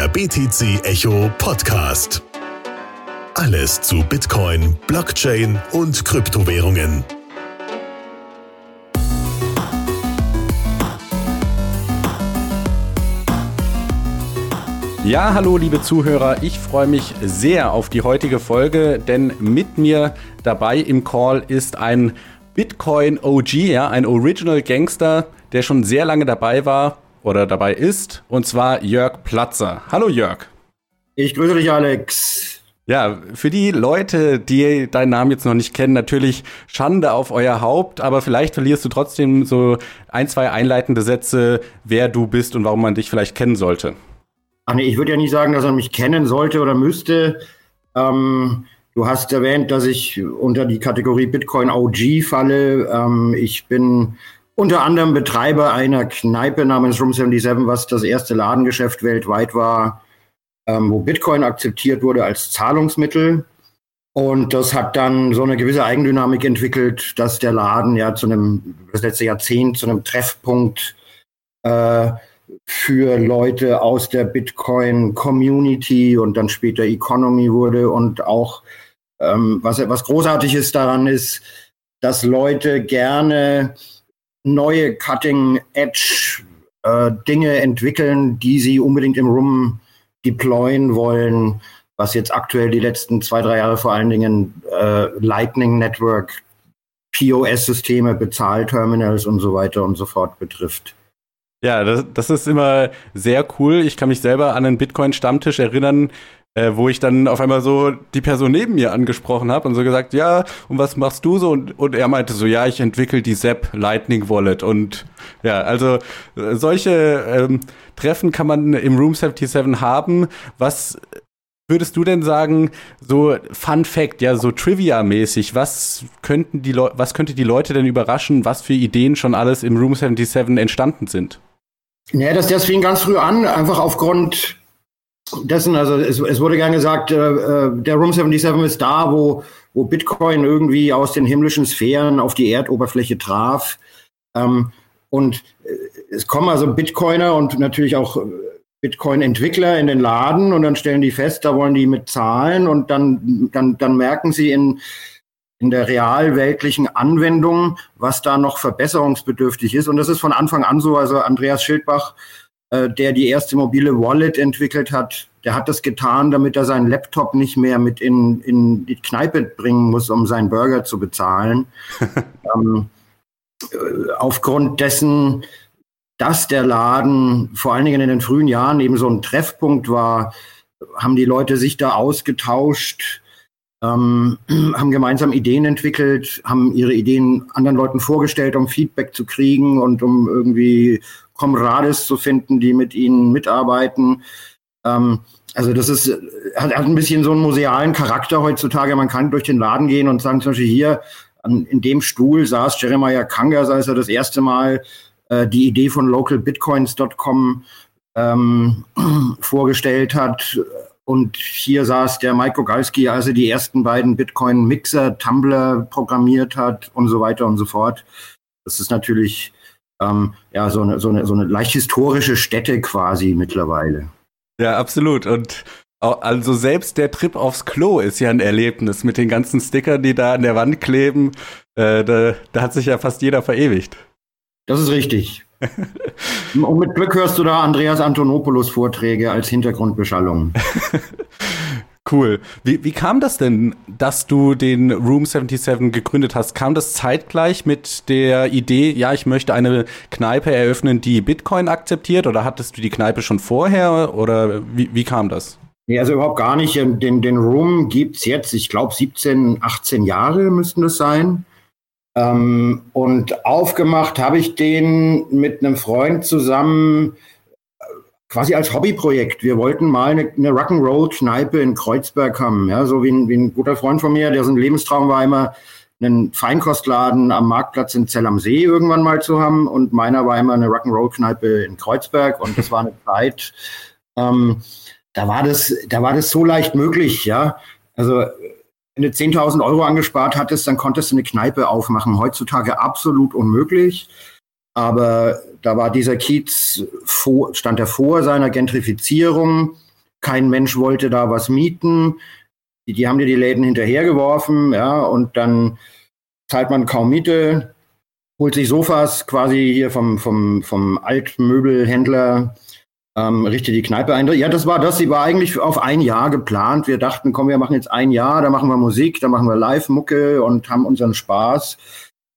Der BTC Echo Podcast. Alles zu Bitcoin, Blockchain und Kryptowährungen. Ja, hallo liebe Zuhörer, ich freue mich sehr auf die heutige Folge, denn mit mir dabei im Call ist ein Bitcoin OG, ja, ein Original Gangster, der schon sehr lange dabei war oder dabei ist, und zwar Jörg Platzer. Hallo Jörg. Ich grüße dich, Alex. Ja, für die Leute, die deinen Namen jetzt noch nicht kennen, natürlich Schande auf euer Haupt, aber vielleicht verlierst du trotzdem so ein, zwei einleitende Sätze, wer du bist und warum man dich vielleicht kennen sollte. Ach nee, ich würde ja nicht sagen, dass er mich kennen sollte oder müsste. Ähm, du hast erwähnt, dass ich unter die Kategorie Bitcoin OG falle. Ähm, ich bin unter anderem Betreiber einer Kneipe namens Room 77, was das erste Ladengeschäft weltweit war, ähm, wo Bitcoin akzeptiert wurde als Zahlungsmittel. Und das hat dann so eine gewisse Eigendynamik entwickelt, dass der Laden ja zu einem, das letzte Jahrzehnt zu einem Treffpunkt äh, für Leute aus der Bitcoin-Community und dann später Economy wurde. Und auch, ähm, was, was großartiges daran ist, dass Leute gerne neue Cutting Edge äh, Dinge entwickeln, die sie unbedingt im Room deployen wollen, was jetzt aktuell die letzten zwei, drei Jahre vor allen Dingen äh, Lightning Network, POS-Systeme, Bezahlterminals und so weiter und so fort betrifft. Ja, das, das ist immer sehr cool. Ich kann mich selber an einen Bitcoin-Stammtisch erinnern, äh, wo ich dann auf einmal so die Person neben mir angesprochen habe und so gesagt, ja, und was machst du so? Und, und er meinte so, ja, ich entwickle die Zap Lightning Wallet. Und ja, also äh, solche ähm, Treffen kann man im Room 77 haben. Was würdest du denn sagen, so Fun Fact, ja, so Trivia-mäßig, was könnten die Leute, was könnte die Leute denn überraschen, was für Ideen schon alles im Room 77 entstanden sind? Ja, das, das fing ganz früh an, einfach aufgrund dessen, also es, es wurde gern gesagt, äh, äh der Room 77 ist da, wo, wo Bitcoin irgendwie aus den himmlischen Sphären auf die Erdoberfläche traf. Ähm, und äh, es kommen also Bitcoiner und natürlich auch äh, Bitcoin-Entwickler in den Laden und dann stellen die fest, da wollen die mit zahlen und dann, dann, dann merken sie in, in der realweltlichen Anwendung, was da noch verbesserungsbedürftig ist. Und das ist von Anfang an so. Also Andreas Schildbach der die erste mobile Wallet entwickelt hat, der hat das getan, damit er seinen Laptop nicht mehr mit in, in die Kneipe bringen muss, um seinen Burger zu bezahlen. ähm, äh, aufgrund dessen, dass der Laden vor allen Dingen in den frühen Jahren eben so ein Treffpunkt war, haben die Leute sich da ausgetauscht, ähm, haben gemeinsam Ideen entwickelt, haben ihre Ideen anderen Leuten vorgestellt, um Feedback zu kriegen und um irgendwie Comrades zu finden, die mit ihnen mitarbeiten. Ähm, also das ist, hat, hat ein bisschen so einen musealen Charakter heutzutage. Man kann durch den Laden gehen und sagen zum Beispiel hier, an, in dem Stuhl saß Jeremiah Kangas, als er das erste Mal äh, die Idee von localbitcoins.com ähm, vorgestellt hat. Und hier saß der Mike Gogalski, als er die ersten beiden Bitcoin-Mixer, Tumblr programmiert hat und so weiter und so fort. Das ist natürlich ähm, ja, so eine, so, eine, so eine leicht historische Stätte quasi mittlerweile. Ja, absolut. Und also selbst der Trip aufs Klo ist ja ein Erlebnis mit den ganzen Stickern, die da an der Wand kleben. Äh, da, da hat sich ja fast jeder verewigt. Das ist richtig. Und mit Glück hörst du da Andreas Antonopoulos Vorträge als Hintergrundbeschallung. Cool. Wie, wie kam das denn, dass du den Room 77 gegründet hast? Kam das zeitgleich mit der Idee, ja, ich möchte eine Kneipe eröffnen, die Bitcoin akzeptiert? Oder hattest du die Kneipe schon vorher? Oder wie, wie kam das? Nee, also überhaupt gar nicht. Den, den Room gibt es jetzt, ich glaube, 17, 18 Jahre müssten das sein. Ähm, und aufgemacht habe ich den mit einem Freund zusammen quasi als Hobbyprojekt. Wir wollten mal eine, eine Rock'n'Roll-Kneipe in Kreuzberg haben. Ja, so wie ein, wie ein guter Freund von mir, der so ein Lebenstraum war, immer einen Feinkostladen am Marktplatz in Zell am See irgendwann mal zu haben. Und meiner war immer eine Rock'n'Roll-Kneipe in Kreuzberg. Und das war eine Zeit, ähm, da war das, da war das so leicht möglich, ja. Also, wenn du 10.000 Euro angespart hattest, dann konntest du eine Kneipe aufmachen. Heutzutage absolut unmöglich. Aber da war dieser Kiez, vor, stand er vor seiner Gentrifizierung. kein Mensch wollte da was mieten. Die, die haben dir die Läden hinterhergeworfen, ja, und dann zahlt man kaum Miete, holt sich Sofas quasi hier vom, vom, vom Altmöbelhändler, ähm, richtet die Kneipe ein. Ja, das war das. Sie war eigentlich auf ein Jahr geplant. Wir dachten, komm, wir machen jetzt ein Jahr, da machen wir Musik, da machen wir Live-Mucke und haben unseren Spaß.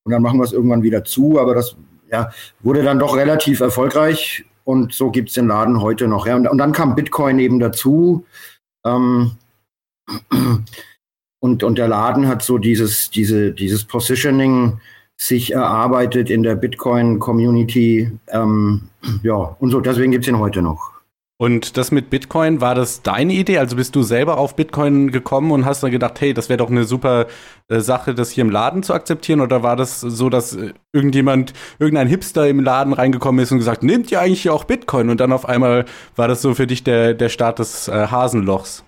Und dann machen wir es irgendwann wieder zu. Aber das ja, wurde dann doch relativ erfolgreich. Und so gibt es den Laden heute noch. Ja. Und, und, dann kam Bitcoin eben dazu. Ähm, und, und der Laden hat so dieses, diese, dieses Positioning sich erarbeitet in der Bitcoin-Community. Ähm, ja, und so, deswegen gibt es ihn heute noch. Und das mit Bitcoin, war das deine Idee? Also bist du selber auf Bitcoin gekommen und hast dann gedacht, hey, das wäre doch eine super äh, Sache, das hier im Laden zu akzeptieren? Oder war das so, dass äh, irgendjemand, irgendein Hipster im Laden reingekommen ist und gesagt, nehmt ihr eigentlich hier auch Bitcoin? Und dann auf einmal war das so für dich der, der Start des äh, Hasenlochs?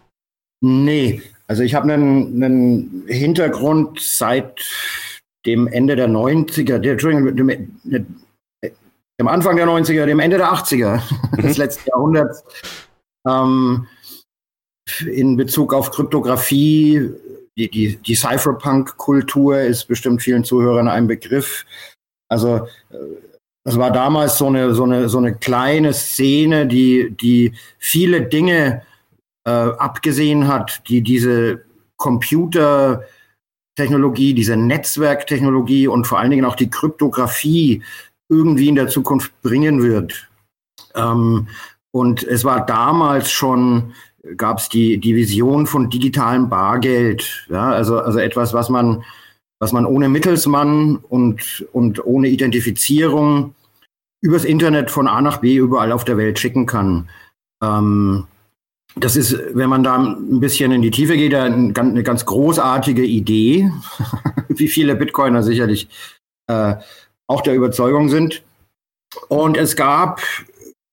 Nee, also ich habe einen, einen Hintergrund seit dem Ende der 90er, der, Entschuldigung, dem, Anfang der 90er, dem Ende der 80er mhm. des letzten Jahrhunderts ähm, in Bezug auf Kryptographie, die, die, die Cypherpunk-Kultur ist bestimmt vielen Zuhörern ein Begriff. Also äh, das war damals so eine, so eine, so eine kleine Szene, die, die viele Dinge äh, abgesehen hat, die diese Computer Technologie, diese Netzwerktechnologie und vor allen Dingen auch die Kryptographie irgendwie in der Zukunft bringen wird. Ähm, und es war damals schon, gab es die, die Vision von digitalem Bargeld. Ja, also, also etwas, was man, was man ohne Mittelsmann und, und ohne Identifizierung übers Internet von A nach B überall auf der Welt schicken kann. Ähm, das ist, wenn man da ein bisschen in die Tiefe geht, eine ganz großartige Idee, wie viele Bitcoiner sicherlich äh, auch der Überzeugung sind. Und es gab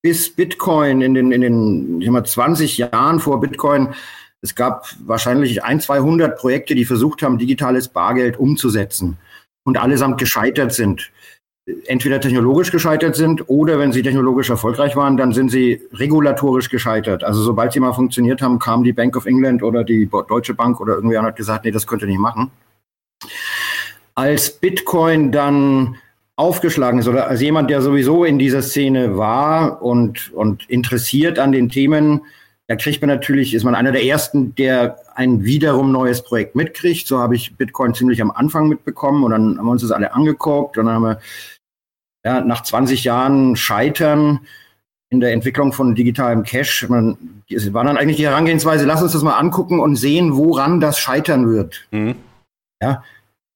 bis Bitcoin in den, in den ich mal, 20 Jahren vor Bitcoin, es gab wahrscheinlich ein, 200 Projekte, die versucht haben, digitales Bargeld umzusetzen und allesamt gescheitert sind entweder technologisch gescheitert sind oder wenn sie technologisch erfolgreich waren, dann sind sie regulatorisch gescheitert. Also sobald sie mal funktioniert haben, kam die Bank of England oder die Deutsche Bank oder irgendwer und hat gesagt, nee, das könnt ihr nicht machen. Als Bitcoin dann aufgeschlagen ist oder als jemand, der sowieso in dieser Szene war und, und interessiert an den Themen, da kriegt man natürlich, ist man einer der ersten, der ein wiederum neues Projekt mitkriegt. So habe ich Bitcoin ziemlich am Anfang mitbekommen und dann haben wir uns das alle angeguckt und dann haben wir ja, nach 20 Jahren Scheitern in der Entwicklung von digitalem Cash, man, es war dann eigentlich die Herangehensweise, lass uns das mal angucken und sehen, woran das scheitern wird. Mhm. Ja,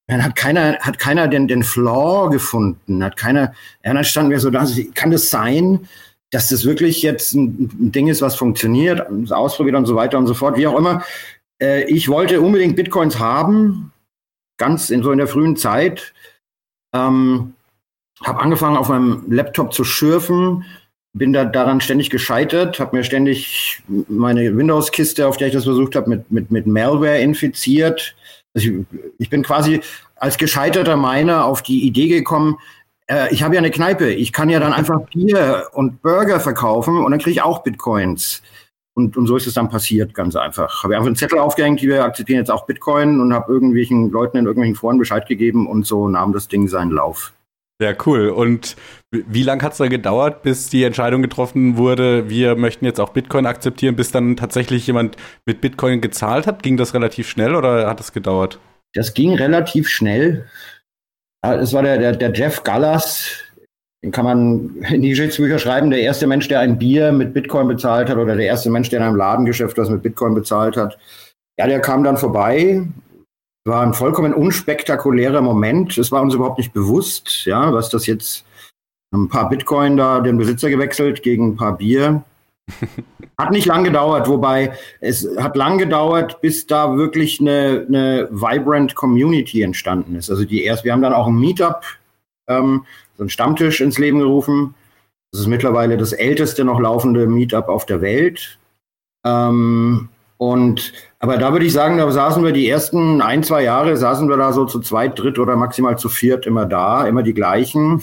dann hat keiner, hat keiner den, den Flaw gefunden, hat keiner, ja, dann standen wir so da, kann das sein, dass das wirklich jetzt ein, ein Ding ist, was funktioniert, ausprobiert und so weiter und so fort, wie auch immer. Äh, ich wollte unbedingt Bitcoins haben, ganz in so in der frühen Zeit. Ähm, habe angefangen, auf meinem Laptop zu schürfen, bin da daran ständig gescheitert, habe mir ständig meine Windows-Kiste, auf der ich das versucht habe, mit, mit, mit Malware infiziert. Also ich, bin quasi als gescheiterter Miner auf die Idee gekommen, äh, ich habe ja eine Kneipe, ich kann ja dann einfach Bier und Burger verkaufen und dann kriege ich auch Bitcoins. Und, und so ist es dann passiert, ganz einfach. Habe einfach einen Zettel aufgehängt, wir akzeptieren jetzt auch Bitcoin und habe irgendwelchen Leuten in irgendwelchen Foren Bescheid gegeben und so nahm das Ding seinen Lauf. Ja, cool. Und wie lange hat es dann gedauert, bis die Entscheidung getroffen wurde, wir möchten jetzt auch Bitcoin akzeptieren, bis dann tatsächlich jemand mit Bitcoin gezahlt hat? Ging das relativ schnell oder hat es gedauert? Das ging relativ schnell. Es war der, der, der Jeff Gallas, den kann man in die Geschichtsbücher schreiben, der erste Mensch, der ein Bier mit Bitcoin bezahlt hat oder der erste Mensch, der in einem Ladengeschäft was mit Bitcoin bezahlt hat. Ja, der kam dann vorbei, war ein vollkommen unspektakulärer Moment. Es war uns überhaupt nicht bewusst, ja, was das jetzt ein paar Bitcoin da den Besitzer gewechselt gegen ein paar Bier. Hat nicht lang gedauert, wobei es hat lang gedauert, bis da wirklich eine, eine vibrant Community entstanden ist. Also die erst, wir haben dann auch ein Meetup, ähm, so einen Stammtisch ins Leben gerufen. Das ist mittlerweile das älteste noch laufende Meetup auf der Welt. Ähm, und aber da würde ich sagen, da saßen wir die ersten ein, zwei Jahre, saßen wir da so zu zweit, dritt oder maximal zu viert immer da, immer die gleichen.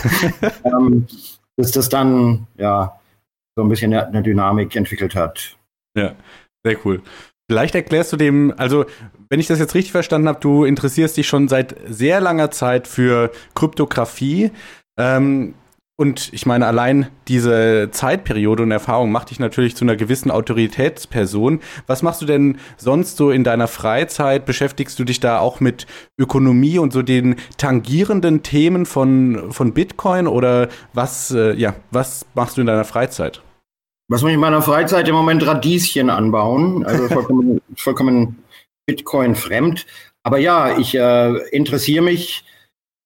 ähm, bis das dann, ja, so ein bisschen eine Dynamik entwickelt hat. Ja, sehr cool. Vielleicht erklärst du dem, also wenn ich das jetzt richtig verstanden habe, du interessierst dich schon seit sehr langer Zeit für Kryptographie. Ähm, und ich meine, allein diese Zeitperiode und Erfahrung macht dich natürlich zu einer gewissen Autoritätsperson. Was machst du denn sonst so in deiner Freizeit? Beschäftigst du dich da auch mit Ökonomie und so den tangierenden Themen von, von Bitcoin oder was, äh, ja, was machst du in deiner Freizeit? Was mache ich in meiner Freizeit? Im Moment Radieschen anbauen, also vollkommen, vollkommen Bitcoin fremd. Aber ja, ich äh, interessiere mich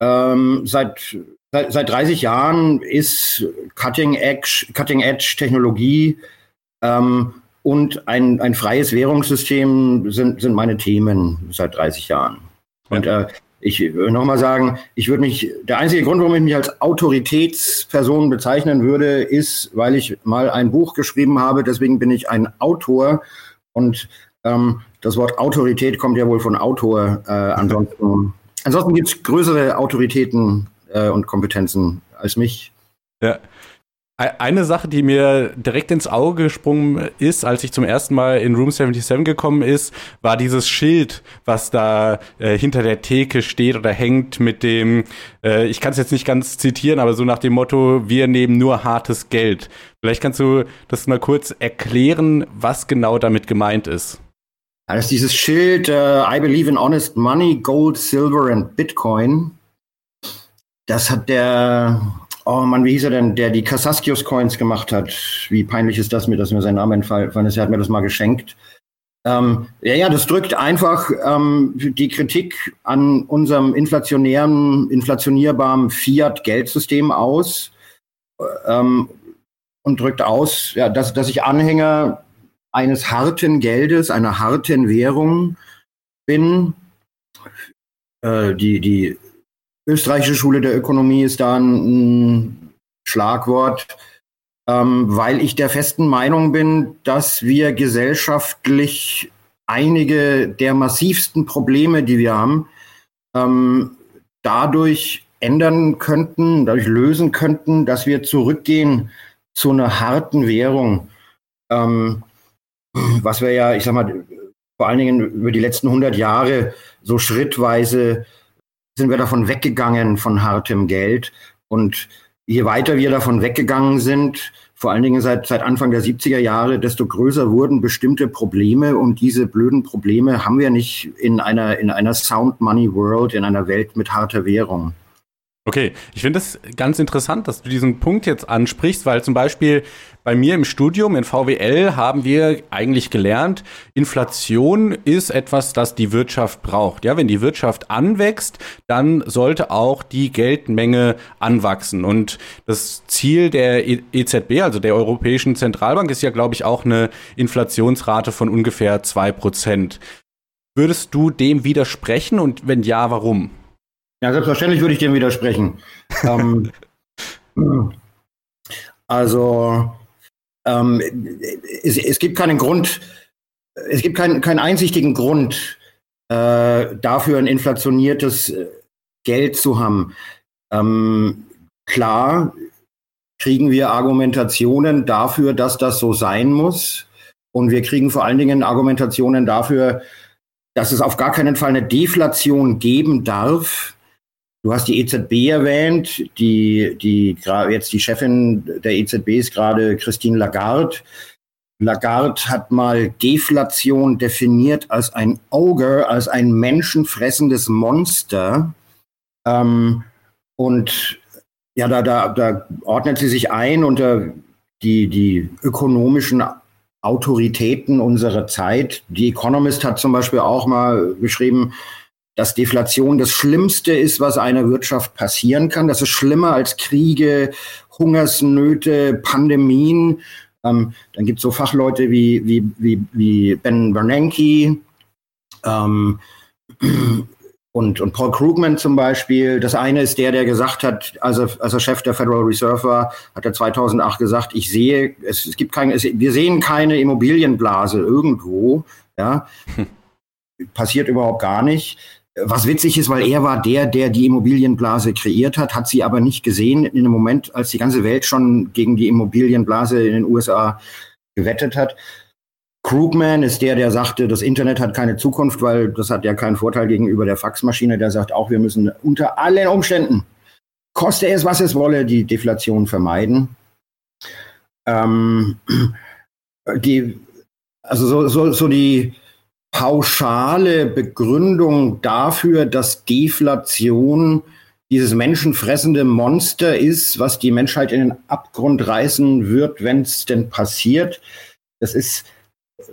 ähm, seit Seit, seit 30 Jahren ist Cutting Edge, Cutting Edge Technologie ähm, und ein, ein freies Währungssystem sind, sind meine Themen seit 30 Jahren. Und äh, ich will nochmal sagen, ich würde mich, der einzige Grund, warum ich mich als Autoritätsperson bezeichnen würde, ist, weil ich mal ein Buch geschrieben habe, deswegen bin ich ein Autor und ähm, das Wort Autorität kommt ja wohl von Autor. Äh, ansonsten ansonsten gibt es größere Autoritäten äh, und Kompetenzen als mich. Ja. Eine Sache, die mir direkt ins Auge gesprungen ist, als ich zum ersten Mal in Room 77 gekommen ist, war dieses Schild, was da äh, hinter der Theke steht oder hängt mit dem, äh, ich kann es jetzt nicht ganz zitieren, aber so nach dem Motto, wir nehmen nur hartes Geld. Vielleicht kannst du das mal kurz erklären, was genau damit gemeint ist. Also dieses Schild, uh, I believe in honest money, gold, silver and Bitcoin das hat der, oh Mann, wie hieß er denn, der die Kasaskios Coins gemacht hat. Wie peinlich ist das mir, dass mir sein Name entfallen ist. Er hat mir das mal geschenkt. Ähm, ja, ja, das drückt einfach ähm, die Kritik an unserem inflationären, inflationierbaren Fiat-Geldsystem aus ähm, und drückt aus, ja, dass, dass ich Anhänger eines harten Geldes, einer harten Währung bin. Äh, die, die österreichische Schule der Ökonomie ist da ein, Schlagwort, ähm, weil ich der festen Meinung bin, dass wir gesellschaftlich einige der massivsten Probleme, die wir haben, ähm, dadurch ändern könnten, dadurch lösen könnten, dass wir zurückgehen zu einer harten Währung. Ähm, was wir ja, ich sag mal, vor allen Dingen über die letzten 100 Jahre so schrittweise sind wir davon weggegangen von hartem Geld. Und je weiter wir davon weggegangen sind, vor allen Dingen seit, seit Anfang der 70er Jahre, desto größer wurden bestimmte Probleme. Und diese blöden Probleme haben wir nicht in einer, in einer Sound Money World, in einer Welt mit harter Währung. Okay, ich finde es ganz interessant, dass du diesen Punkt jetzt ansprichst, weil zum Beispiel bei mir im Studium in VWL haben wir eigentlich gelernt, Inflation ist etwas, das die Wirtschaft braucht. Ja, wenn die Wirtschaft anwächst, dann sollte auch die Geldmenge anwachsen. Und das Ziel der EZB, also der Europäischen Zentralbank, ist ja, glaube ich, auch eine Inflationsrate von ungefähr zwei Prozent. Würdest du dem widersprechen und wenn ja, warum? Ja, selbstverständlich würde ich dem widersprechen. ähm, also ähm, es, es, gibt keinen Grund, es gibt keinen, keinen einsichtigen Grund äh, dafür, ein inflationiertes äh, Geld zu haben. Ähm, klar kriegen wir Argumentationen dafür, dass das so sein muss. Und wir kriegen vor allen Dingen Argumentationen dafür, dass es auf gar keinen Fall eine Deflation geben darf. Du hast die EZB erwähnt, die, die jetzt die Chefin der EZB ist gerade Christine Lagarde. Lagarde hat mal Deflation definiert als ein Ogre, als ein menschenfressendes Monster. Ähm, und ja, da, da, da ordnet sie sich ein unter die, die ökonomischen Autoritäten unserer Zeit. Die Economist hat zum Beispiel auch mal beschrieben, dass Deflation das Schlimmste ist, was einer Wirtschaft passieren kann. Das ist schlimmer als Kriege, Hungersnöte, Pandemien. Ähm, dann gibt es so Fachleute wie, wie, wie, wie Ben Bernanke ähm, und, und Paul Krugman zum Beispiel. Das eine ist der, der gesagt hat, als er, als er Chef der Federal Reserve war, hat er 2008 gesagt, ich sehe, es, es gibt keine, es, wir sehen keine Immobilienblase irgendwo. Ja, passiert überhaupt gar nicht. Was witzig ist, weil er war der, der die Immobilienblase kreiert hat, hat sie aber nicht gesehen in dem Moment, als die ganze Welt schon gegen die Immobilienblase in den USA gewettet hat. Krugman ist der, der sagte, das Internet hat keine Zukunft, weil das hat ja keinen Vorteil gegenüber der Faxmaschine. Der sagt auch, wir müssen unter allen Umständen, koste es, was es wolle, die Deflation vermeiden. Ähm, die, also so, so, so die pauschale Begründung dafür, dass Deflation dieses menschenfressende Monster ist, was die Menschheit in den Abgrund reißen wird, wenn es denn passiert. Das ist,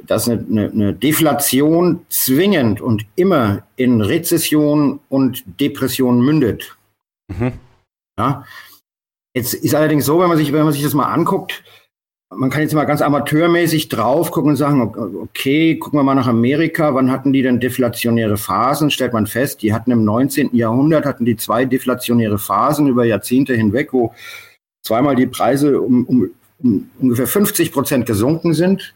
dass eine, eine, eine, Deflation zwingend und immer in Rezession und Depression mündet. Mhm. Ja. Jetzt ist allerdings so, wenn man sich, wenn man sich das mal anguckt, man kann jetzt mal ganz amateurmäßig drauf gucken und sagen, okay, gucken wir mal nach Amerika, wann hatten die denn deflationäre Phasen? Stellt man fest, die hatten im 19. Jahrhundert, hatten die zwei deflationäre Phasen über Jahrzehnte hinweg, wo zweimal die Preise um, um, um ungefähr 50 Prozent gesunken sind.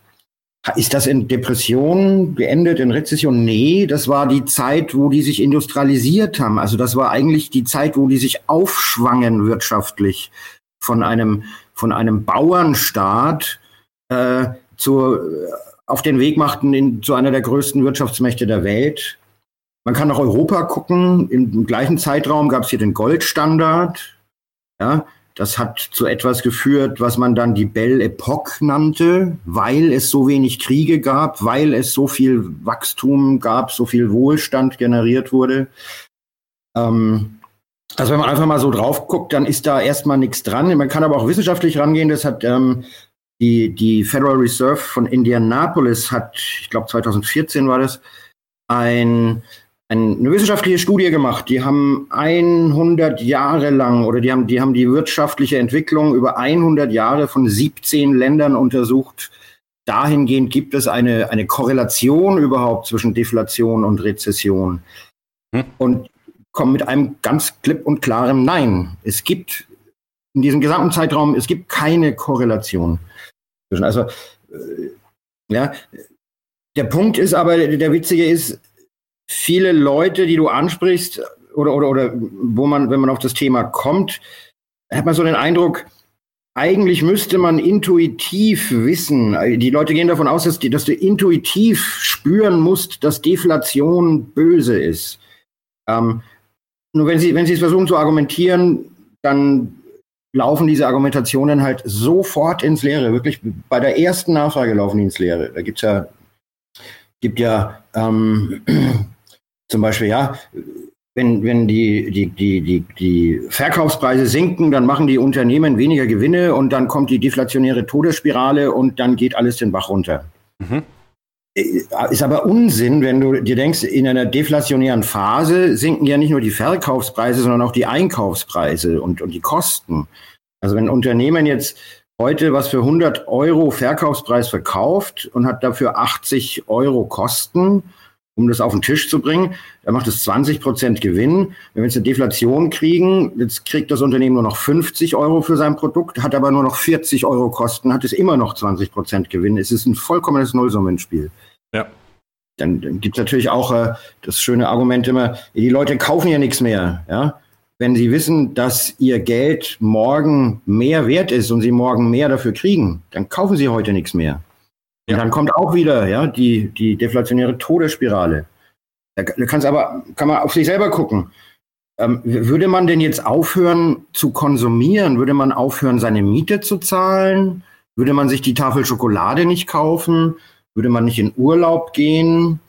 Ist das in Depressionen geendet, in Rezession? Nee, das war die Zeit, wo die sich industrialisiert haben. Also das war eigentlich die Zeit, wo die sich aufschwangen wirtschaftlich von einem von einem Bauernstaat äh, zu, auf den Weg machten in, zu einer der größten Wirtschaftsmächte der Welt. Man kann nach Europa gucken. Im gleichen Zeitraum gab es hier den Goldstandard. Ja, das hat zu etwas geführt, was man dann die Belle Epoque nannte, weil es so wenig Kriege gab, weil es so viel Wachstum gab, so viel Wohlstand generiert wurde. Ähm, also wenn man einfach mal so drauf guckt, dann ist da erstmal nichts dran. Man kann aber auch wissenschaftlich rangehen. Das hat ähm, die, die Federal Reserve von Indianapolis hat, ich glaube 2014 war das, ein, ein, eine wissenschaftliche Studie gemacht. Die haben 100 Jahre lang oder die haben, die haben die wirtschaftliche Entwicklung über 100 Jahre von 17 Ländern untersucht. Dahingehend gibt es eine, eine Korrelation überhaupt zwischen Deflation und Rezession. Hm. Und kommen mit einem ganz klipp und klaren Nein. Es gibt in diesem gesamten Zeitraum, es gibt keine Korrelation. Also, äh, ja, der Punkt ist aber, der witzige ist, viele Leute, die du ansprichst, oder, oder, oder wo man, wenn man auf das Thema kommt, hat man so den Eindruck, eigentlich müsste man intuitiv wissen, die Leute gehen davon aus, dass, die, dass du intuitiv spüren musst, dass Deflation böse ist. Ähm, nur wenn Sie, wenn Sie es versuchen zu argumentieren, dann laufen diese Argumentationen halt sofort ins Leere. Wirklich bei der ersten Nachfrage laufen die ins Leere. Da gibt's ja, gibt ja ähm, zum Beispiel, ja, wenn, wenn die, die, die, die, die Verkaufspreise sinken, dann machen die Unternehmen weniger Gewinne und dann kommt die deflationäre Todesspirale und dann geht alles den Bach runter. Mhm. Äh, ist aber Unsinn, wenn du dir denkst, in einer deflationären Phase sinken ja nicht nur die Verkaufspreise, sondern auch die Einkaufspreise und, und die Kosten. Also wenn ein Unternehmen jetzt heute was für 100 Euro Verkaufspreis verkauft und hat dafür 80 Euro Kosten, um das auf den Tisch zu bringen, dann macht es 20 Prozent Gewinn. Wenn wir jetzt eine Deflation kriegen, jetzt kriegt das Unternehmen nur noch 50 Euro für sein Produkt, hat aber nur noch 40 Euro Kosten, hat es immer noch 20 Prozent Gewinn. Es ist ein vollkommenes Nullsummenspiel. Ja. Dann, dann gibt es natürlich auch äh, das schöne Argument immer, die Leute kaufen ja nichts mehr. Ja? Wenn sie wissen, dass ihr Geld morgen mehr wert ist und sie morgen mehr dafür kriegen, dann kaufen sie heute nichts mehr. Und dann kommt auch wieder ja, die, die deflationäre Todesspirale. Da, da kann's aber, kann man auf sich selber gucken. Ähm, würde man denn jetzt aufhören zu konsumieren? Würde man aufhören, seine Miete zu zahlen? Würde man sich die Tafel Schokolade nicht kaufen? Würde man nicht in Urlaub gehen?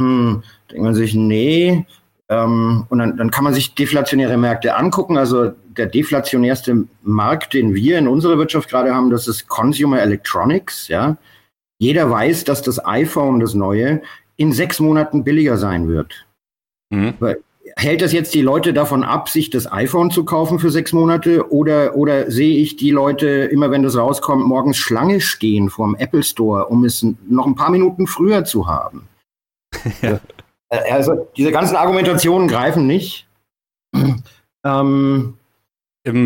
Hm, denkt man sich, nee. Ähm, und dann, dann kann man sich deflationäre Märkte angucken. Also der deflationärste Markt, den wir in unserer Wirtschaft gerade haben, das ist Consumer Electronics. Ja, jeder weiß, dass das iPhone, das neue, in sechs Monaten billiger sein wird. Mhm hält das jetzt die Leute davon ab, sich das iPhone zu kaufen für sechs Monate? Oder, oder sehe ich die Leute immer, wenn das rauskommt, morgens Schlange stehen vor dem Apple Store, um es noch ein paar Minuten früher zu haben? ja. Also diese ganzen Argumentationen greifen nicht. ähm,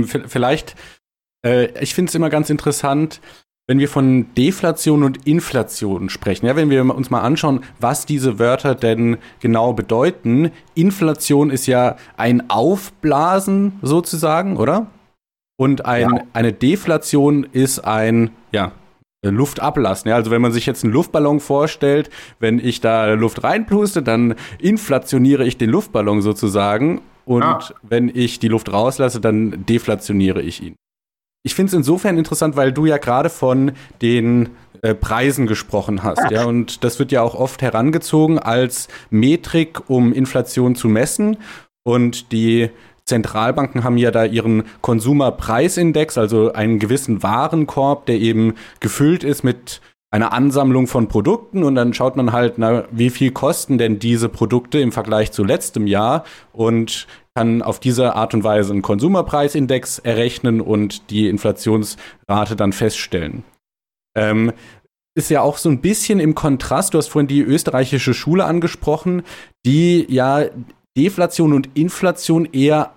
vielleicht, äh, ich finde es immer ganz interessant, wenn wir von Deflation und Inflation sprechen, ja, wenn wir uns mal anschauen, was diese Wörter denn genau bedeuten. Inflation ist ja ein Aufblasen sozusagen, oder? Und ein, ja. eine Deflation ist ein, ja, Luft ablassen. Ja, also wenn man sich jetzt einen Luftballon vorstellt, wenn ich da Luft reinpuste, dann inflationiere ich den Luftballon sozusagen. Und ah. wenn ich die Luft rauslasse, dann deflationiere ich ihn. Ich finde es insofern interessant, weil du ja gerade von den äh, Preisen gesprochen hast, ja, und das wird ja auch oft herangezogen als Metrik, um Inflation zu messen. Und die Zentralbanken haben ja da ihren Konsumerpreisindex, also einen gewissen Warenkorb, der eben gefüllt ist mit einer Ansammlung von Produkten. Und dann schaut man halt, na, wie viel kosten denn diese Produkte im Vergleich zu letztem Jahr? Und kann auf diese Art und Weise einen Konsumerpreisindex errechnen und die Inflationsrate dann feststellen. Ähm, ist ja auch so ein bisschen im Kontrast, du hast vorhin die österreichische Schule angesprochen, die ja Deflation und Inflation eher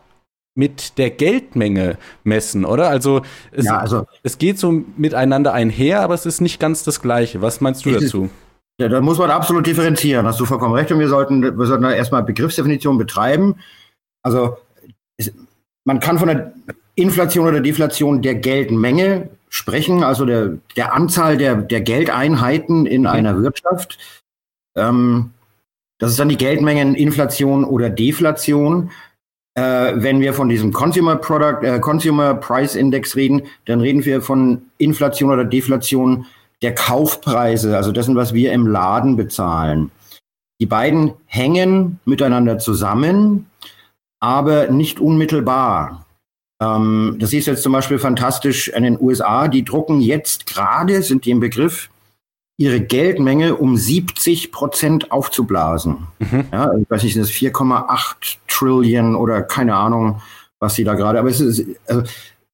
mit der Geldmenge messen, oder? Also es, ja, also es geht so miteinander einher, aber es ist nicht ganz das Gleiche. Was meinst du dazu? Ja, da muss man absolut differenzieren. Hast du vollkommen recht. Und wir sollten, wir sollten erstmal Begriffsdefinition betreiben. Also es, man kann von der Inflation oder Deflation der Geldmenge sprechen, also der, der Anzahl der, der Geldeinheiten in einer Wirtschaft. Ähm, das ist dann die Geldmengeninflation oder Deflation. Äh, wenn wir von diesem Consumer Product, äh, Consumer Price Index reden, dann reden wir von Inflation oder Deflation der Kaufpreise, also dessen, was wir im Laden bezahlen. Die beiden hängen miteinander zusammen aber nicht unmittelbar. Ähm, das ist jetzt zum Beispiel fantastisch in den USA. Die drucken jetzt gerade, sind die im Begriff, ihre Geldmenge um 70 Prozent aufzublasen. Mhm. Ja, ich weiß nicht, das ist 4,8 Trillion oder keine Ahnung, was sie da gerade, aber es ist also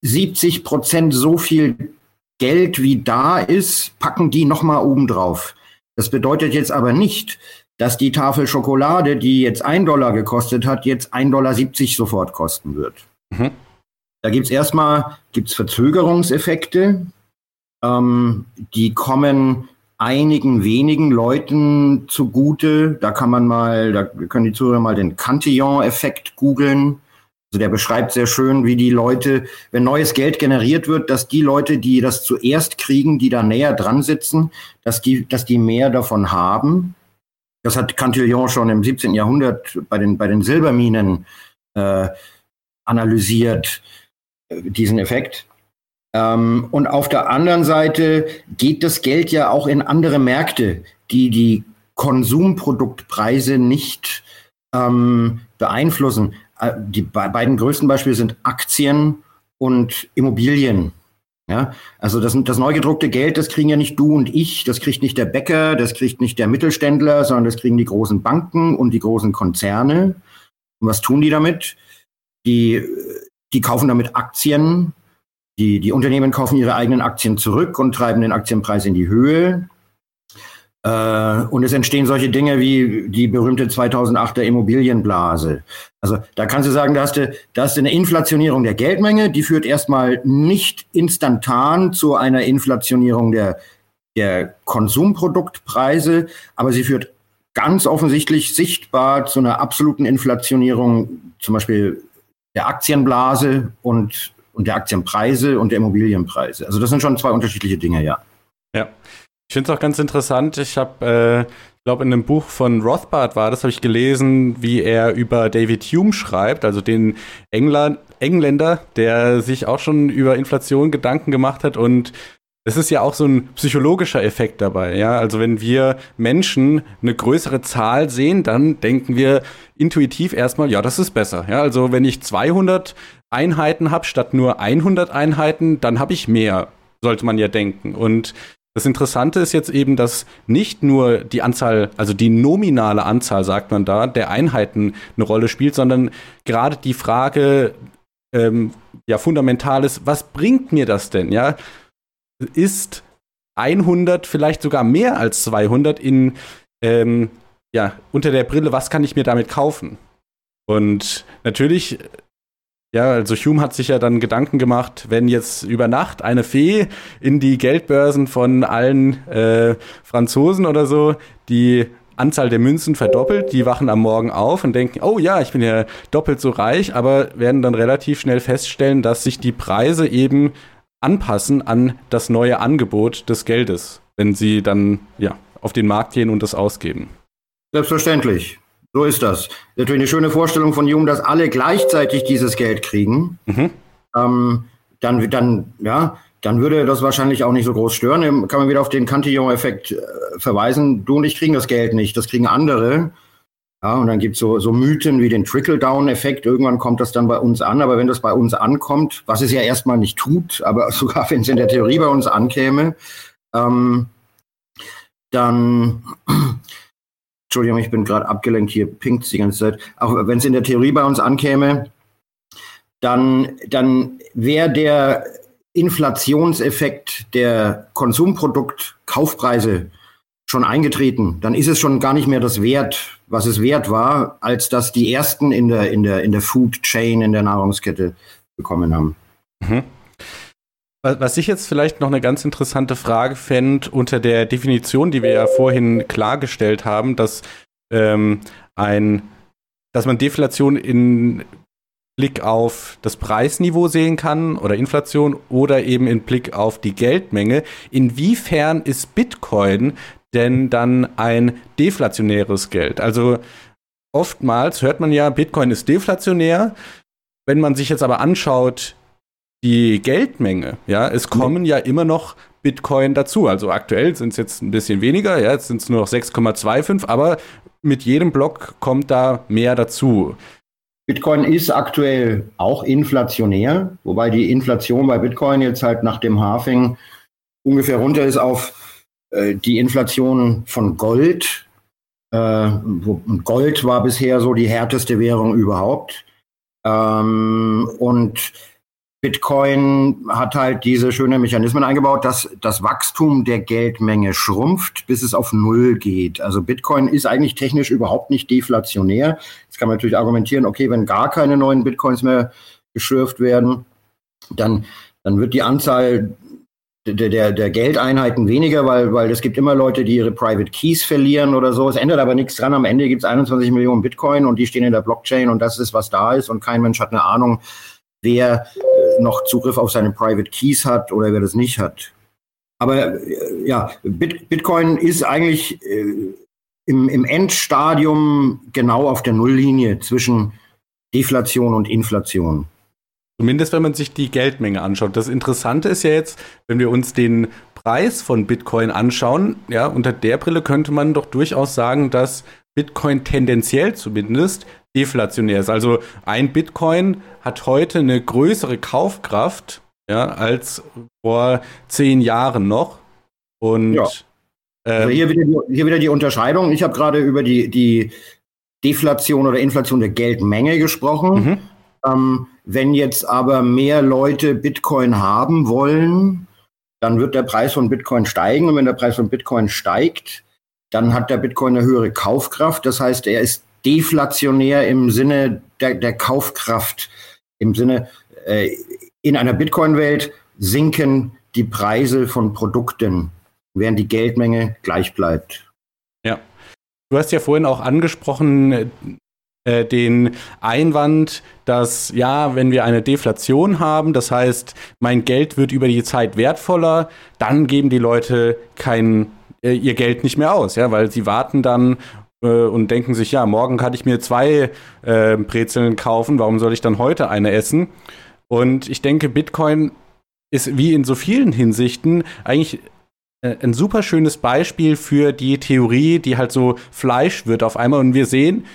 70 Prozent so viel Geld, wie da ist, packen die nochmal oben drauf. Das bedeutet jetzt aber nicht, dass die Tafel Schokolade, die jetzt ein Dollar gekostet hat, jetzt 1,70 Dollar sofort kosten wird. Mhm. Da gibt es erstmal gibt's Verzögerungseffekte, ähm, die kommen einigen wenigen Leuten zugute. Da kann man mal, da können die Zuhörer mal den Cantillon-Effekt googeln. Also der beschreibt sehr schön, wie die Leute, wenn neues Geld generiert wird, dass die Leute, die das zuerst kriegen, die da näher dran sitzen, dass die, dass die mehr davon haben. Das hat Cantillon schon im 17. Jahrhundert bei den, bei den Silberminen äh, analysiert, äh, diesen Effekt. Ähm, und auf der anderen Seite geht das Geld ja auch in andere Märkte, die die Konsumproduktpreise nicht ähm, beeinflussen. Äh, die beiden größten Beispiele sind Aktien und Immobilien. Ja, also das, das neu gedruckte Geld, das kriegen ja nicht du und ich, das kriegt nicht der Bäcker, das kriegt nicht der Mittelständler, sondern das kriegen die großen Banken und die großen Konzerne. Und was tun die damit? Die, die kaufen damit Aktien. Die, die Unternehmen kaufen ihre eigenen Aktien zurück und treiben den Aktienpreis in die Höhe. Äh, und es entstehen solche Dinge wie die berühmte 2008er Immobilienblase. Also da kannst du sagen, da hast du, da hast du eine Inflationierung der Geldmenge, die führt erstmal nicht instantan zu einer Inflationierung der, der Konsumproduktpreise, aber sie führt ganz offensichtlich sichtbar zu einer absoluten Inflationierung, zum Beispiel der Aktienblase und, und der Aktienpreise und der Immobilienpreise. Also das sind schon zwei unterschiedliche Dinge, ja. Ja. Ich finde es auch ganz interessant. Ich habe, äh, glaube, in einem Buch von Rothbard war das, habe ich gelesen, wie er über David Hume schreibt, also den England, Engländer, der sich auch schon über Inflation Gedanken gemacht hat und es ist ja auch so ein psychologischer Effekt dabei, ja. Also wenn wir Menschen eine größere Zahl sehen, dann denken wir intuitiv erstmal, ja, das ist besser. Ja, also wenn ich 200 Einheiten habe statt nur 100 Einheiten, dann habe ich mehr, sollte man ja denken. Und das Interessante ist jetzt eben, dass nicht nur die Anzahl, also die nominale Anzahl, sagt man da, der Einheiten eine Rolle spielt, sondern gerade die Frage, ähm, ja, fundamental ist, was bringt mir das denn? Ja, ist 100 vielleicht sogar mehr als 200 in, ähm, ja, unter der Brille, was kann ich mir damit kaufen? Und natürlich Ja, also Hume hat sich ja dann Gedanken gemacht, wenn jetzt über Nacht eine Fee in die Geldbörsen von allen äh, Franzosen oder so die Anzahl der Münzen verdoppelt, die wachen am Morgen auf und denken, oh ja, ich bin ja doppelt so reich, aber werden dann relativ schnell feststellen, dass sich die Preise eben anpassen an das neue Angebot des Geldes, wenn sie dann ja auf den Markt gehen und das ausgeben. Selbstverständlich. So ist das. Natürlich eine schöne Vorstellung von Hume, dass alle gleichzeitig dieses Geld kriegen. Mhm. Ähm, dann, dann, ja, dann würde das wahrscheinlich auch nicht so groß stören. Dann kann man wieder auf den Cantillon-Effekt äh, verweisen. Du und ich kriegen das Geld nicht, das kriegen andere. Ja, und dann gibt es so, so Mythen wie den Trickle-Down-Effekt. Irgendwann kommt das dann bei uns an. Aber wenn das bei uns ankommt, was es ja erstmal nicht tut, aber sogar wenn es in der Theorie bei uns ankäme, ähm, dann Entschuldigung, ich bin gerade abgelenkt, hier pinkt die ganze Zeit. Auch wenn es in der Theorie bei uns ankäme, dann, dann wäre der Inflationseffekt der Konsumproduktkaufpreise schon eingetreten. Dann ist es schon gar nicht mehr das Wert, was es wert war, als dass die ersten in der, in der, in der Food Chain, in der Nahrungskette bekommen haben. Mhm. Was ich jetzt vielleicht noch eine ganz interessante Frage fände, unter der Definition, die wir ja vorhin klargestellt haben, dass ähm, ein, dass man Deflation in Blick auf das Preisniveau sehen kann oder Inflation oder eben in Blick auf die Geldmenge. Inwiefern ist Bitcoin denn dann ein deflationäres Geld? Also oftmals hört man ja, Bitcoin ist deflationär. Wenn man sich jetzt aber anschaut, die Geldmenge, ja, es kommen ja immer noch Bitcoin dazu. Also aktuell sind es jetzt ein bisschen weniger, ja, jetzt sind es nur noch 6,25, aber mit jedem Block kommt da mehr dazu. Bitcoin ist aktuell auch inflationär, wobei die Inflation bei Bitcoin jetzt halt nach dem Halving ungefähr runter ist auf äh, die Inflation von Gold. Äh, Gold war bisher so die härteste Währung überhaupt. Ähm, und Bitcoin hat halt diese schönen Mechanismen eingebaut, dass das Wachstum der Geldmenge schrumpft, bis es auf Null geht. Also Bitcoin ist eigentlich technisch überhaupt nicht deflationär. Jetzt kann man natürlich argumentieren, okay, wenn gar keine neuen Bitcoins mehr geschürft werden, dann, dann wird die Anzahl der, der, der Geldeinheiten weniger, weil, weil es gibt immer Leute, die ihre Private Keys verlieren oder so. Es ändert aber nichts dran. Am Ende gibt es 21 Millionen Bitcoin und die stehen in der Blockchain und das ist, was da ist und kein Mensch hat eine Ahnung, wer äh, noch Zugriff auf seine Private Keys hat oder wer das nicht hat. Aber äh, ja, Bit Bitcoin ist eigentlich äh, im, im Endstadium genau auf der Nulllinie zwischen Deflation und Inflation. Zumindest wenn man sich die Geldmenge anschaut. Das Interessante ist ja jetzt, wenn wir uns den Preis von Bitcoin anschauen, ja, unter der Brille könnte man doch durchaus sagen, dass Bitcoin tendenziell zumindest deflationär ist. Also ein Bitcoin hat heute eine größere Kaufkraft ja, als vor zehn Jahren noch. Und ja. ähm, also hier, wieder die, hier wieder die Unterscheidung. Ich habe gerade über die, die Deflation oder Inflation der Geldmenge gesprochen. Mhm. Ähm, wenn jetzt aber mehr Leute Bitcoin haben wollen, dann wird der Preis von Bitcoin steigen. Und wenn der Preis von Bitcoin steigt, dann hat der Bitcoin eine höhere Kaufkraft. Das heißt, er ist deflationär im Sinne der, der Kaufkraft, im Sinne äh, in einer Bitcoin-Welt sinken die Preise von Produkten, während die Geldmenge gleich bleibt. Ja. Du hast ja vorhin auch angesprochen, äh, den Einwand, dass ja, wenn wir eine Deflation haben, das heißt, mein Geld wird über die Zeit wertvoller, dann geben die Leute kein äh, ihr Geld nicht mehr aus, ja, weil sie warten dann äh, und denken sich, ja, morgen kann ich mir zwei äh, Brezeln kaufen, warum soll ich dann heute eine essen? Und ich denke, Bitcoin ist wie in so vielen Hinsichten eigentlich äh, ein super schönes Beispiel für die Theorie, die halt so Fleisch wird auf einmal. Und wir sehen,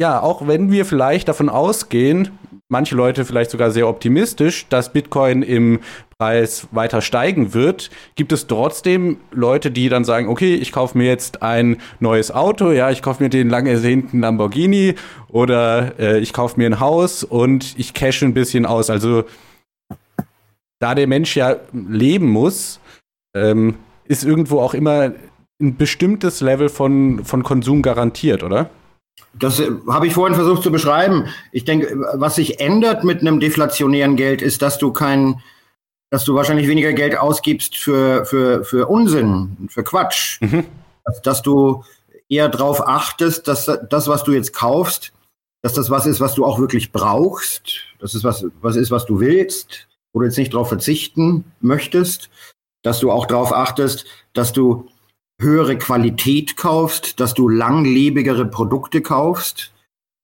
ja, auch wenn wir vielleicht davon ausgehen, manche Leute vielleicht sogar sehr optimistisch, dass Bitcoin im Preis weiter steigen wird, gibt es trotzdem Leute, die dann sagen, okay, ich kaufe mir jetzt ein neues Auto, ja, ich kaufe mir den lange ersehnten Lamborghini oder äh, ich kaufe mir ein Haus und ich cashe ein bisschen aus. Also da der Mensch ja leben muss, ähm, ist irgendwo auch immer ein bestimmtes Level von, von Konsum garantiert, oder? Das äh, habe ich vorhin versucht zu beschreiben. Ich denke, was sich ändert mit einem deflationären Geld, ist, dass du kein, dass du wahrscheinlich weniger Geld ausgibst für, für, für Unsinn, für Quatsch. Mhm. Dass, dass, du eher darauf achtest, dass das, was du jetzt kaufst, dass das was ist, was du auch wirklich brauchst, dass es was, was ist, was du willst, wo du jetzt nicht darauf verzichten möchtest, dass du auch darauf achtest, dass du höhere Qualität kaufst, dass du langlebigere Produkte kaufst.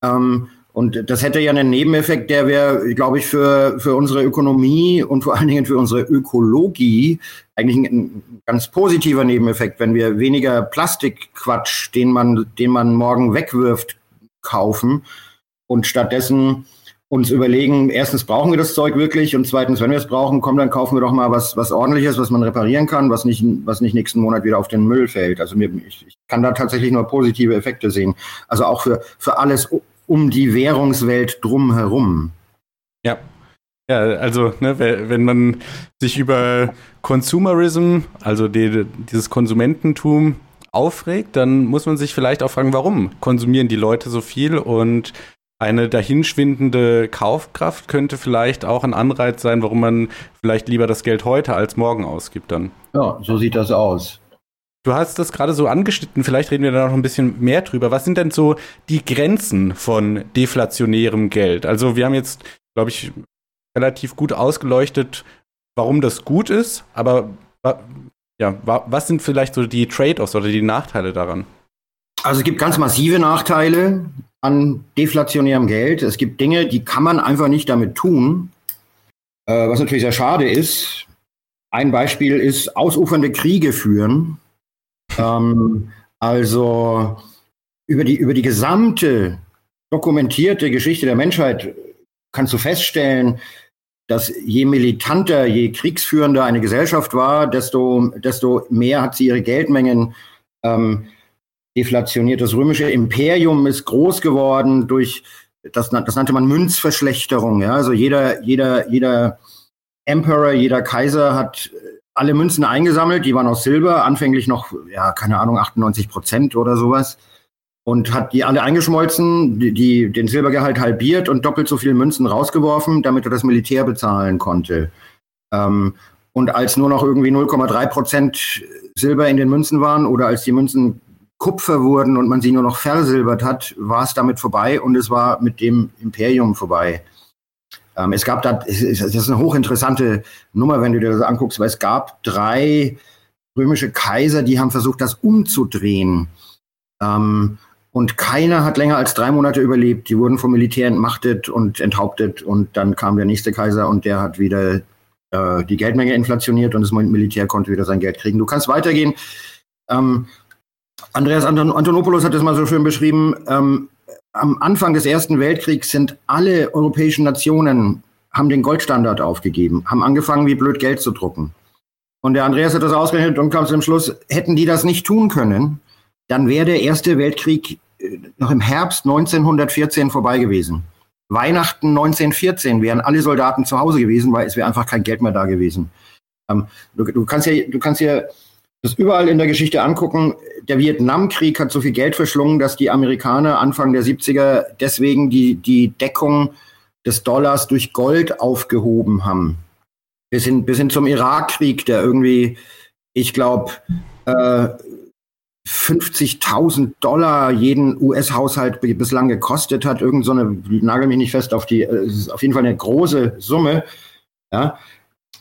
Ähm, und das hätte ja einen Nebeneffekt, der wäre, glaube ich, für, für unsere Ökonomie und vor allen Dingen für unsere Ökologie eigentlich ein, ein, ganz positiver Nebeneffekt, wenn wir weniger Plastikquatsch, den man, den man morgen wegwirft, kaufen und stattdessen uns überlegen, erstens brauchen wir das Zeug wirklich und zweitens, wenn wir es brauchen, komm, dann kaufen wir doch mal was, was ordentliches, was man reparieren kann, was nicht, was nicht nächsten Monat wieder auf den Müll fällt. Also mir, ich, ich kann da tatsächlich nur positive Effekte sehen. Also auch für, für alles um die Währungswelt drumherum. Ja. Ja, also ne, wenn man sich über Consumerism, also die, dieses Konsumententum aufregt, dann muss man sich vielleicht auch fragen, warum konsumieren die Leute so viel und eine dahinschwindende Kaufkraft könnte vielleicht auch ein Anreiz sein, warum man vielleicht lieber das Geld heute als morgen ausgibt dann. Ja, so sieht das aus. Du hast das gerade so angeschnitten, vielleicht reden wir da noch ein bisschen mehr drüber. Was sind denn so die Grenzen von deflationärem Geld? Also wir haben jetzt, glaube ich, relativ gut ausgeleuchtet, warum das gut ist, aber ja, was sind vielleicht so die Trade-offs oder die Nachteile daran? Also es gibt ganz massive Nachteile an deflationärem Geld. Es gibt Dinge, die kann man einfach nicht damit tun, äh, was natürlich sehr schade ist. Ein Beispiel ist ausufernde Kriege führen. Ähm, also über die, über die gesamte dokumentierte Geschichte der Menschheit kannst du feststellen, dass je militanter, je kriegsführender eine Gesellschaft war, desto, desto mehr hat sie ihre Geldmengen ähm, deflationiert. Das römische Imperium ist groß geworden durch, das, das nannte man Münzverschlechterung. Ja? Also jeder, jeder, jeder Emperor, jeder Kaiser hat alle Münzen eingesammelt, die waren aus Silber, anfänglich noch, ja, keine Ahnung, 98 Prozent oder sowas. Und hat die alle eingeschmolzen, die, die, den Silbergehalt halbiert und doppelt so viele Münzen rausgeworfen, damit er das Militär bezahlen konnte. Ähm, und als nur noch irgendwie 0,3 Prozent Silber in den Münzen waren oder als die Münzen Kupfer wurden und man sie nur noch versilbert hat, war es damit vorbei und es war mit dem Imperium vorbei. Ähm, es gab da, das ist eine hochinteressante Nummer, wenn du dir das anguckst, weil es gab drei römische Kaiser, die haben versucht, das umzudrehen. Ähm, und keiner hat länger als drei Monate überlebt. Die wurden vom Militär entmachtet und enthauptet. Und dann kam der nächste Kaiser und der hat wieder äh, die Geldmenge inflationiert und das Militär konnte wieder sein Geld kriegen. Du kannst weitergehen. Ähm, Andreas Anton Antonopoulos hat das mal so schön beschrieben. Ähm, am Anfang des Ersten Weltkriegs sind alle europäischen Nationen haben den Goldstandard aufgegeben, haben angefangen, wie blöd Geld zu drucken. Und der Andreas hat das ausgerechnet und kam zum Schluss, hätten die das nicht tun können, dann wäre der Erste Weltkrieg äh, noch im Herbst 1914 vorbei gewesen. Weihnachten 1914 wären alle Soldaten zu Hause gewesen, weil es wäre einfach kein Geld mehr da gewesen. Ähm, du, du, kannst ja, du kannst ja das überall in der Geschichte angucken. Der Vietnamkrieg hat so viel Geld verschlungen, dass die Amerikaner Anfang der 70er deswegen die, die Deckung des Dollars durch Gold aufgehoben haben. Bis hin, bis hin zum Irakkrieg, der irgendwie, ich glaube, äh, 50.000 Dollar jeden US-Haushalt bislang gekostet hat. Irgend so eine, nagel mich nicht fest auf die, äh, ist auf jeden Fall eine große Summe. Ja,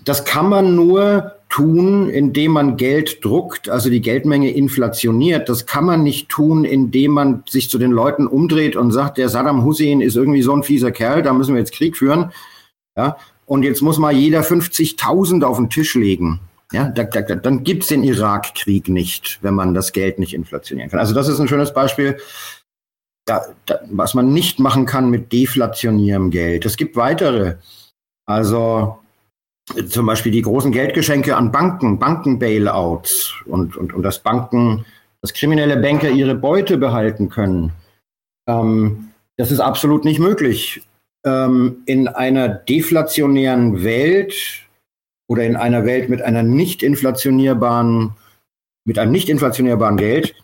das kann man nur tun, indem man Geld druckt, also die Geldmenge inflationiert. Das kann man nicht tun, indem man sich zu den Leuten umdreht und sagt, der Saddam Hussein ist irgendwie so ein fieser Kerl, da müssen wir jetzt Krieg führen. Ja, und jetzt muss mal jeder 50.000 auf den Tisch legen. Ja, da, da, dann gibt's den Irakkrieg nicht, wenn man das Geld nicht inflationieren kann. Also das ist ein schönes Beispiel, da, was man nicht machen kann mit deflationierem Geld. Es gibt weitere. Also zum Beispiel die großen Geldgeschenke an Banken, Banken-Bailouts und, und, und dass Banken, dass kriminelle Banker ihre Beute behalten können. Ähm, das ist absolut nicht möglich. Ähm, in einer deflationären Welt oder in einer Welt mit einer nicht inflationierbaren, mit einem nicht inflationärbaren Geld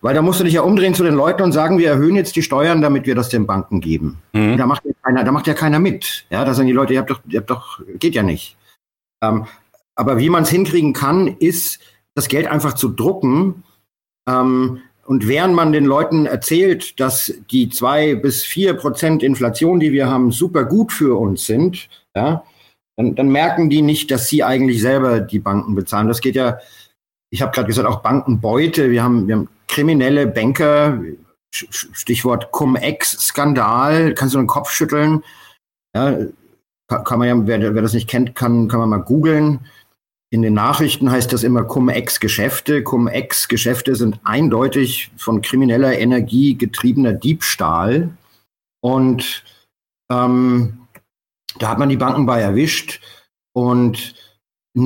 Weil da musst du dich ja umdrehen zu den Leuten und sagen, wir erhöhen jetzt die Steuern, damit wir das den Banken geben. Mhm. Da macht ja keiner, da macht ja keiner mit. Ja, da sagen die Leute, ihr habt doch, ihr habt doch, geht ja nicht. Ähm, aber wie man es hinkriegen kann, ist, das Geld einfach zu drucken. Ähm, und während man den Leuten erzählt, dass die zwei bis vier Prozent Inflation, die wir haben, super gut für uns sind, ja, dann, dann merken die nicht, dass sie eigentlich selber die Banken bezahlen. Das geht ja, ich habe gerade gesagt, auch Bankenbeute. Wir haben, wir haben kriminelle Banker, Stichwort Cum-Ex-Skandal, kannst du den Kopf schütteln. Ja, kann man ja, wer, wer das nicht kennt, kann, kann man mal googeln. In den Nachrichten heißt das immer Cum-Ex-Geschäfte. Cum-Ex-Geschäfte sind eindeutig von krimineller Energie getriebener Diebstahl. Und ähm, da hat man die Banken bei erwischt. Und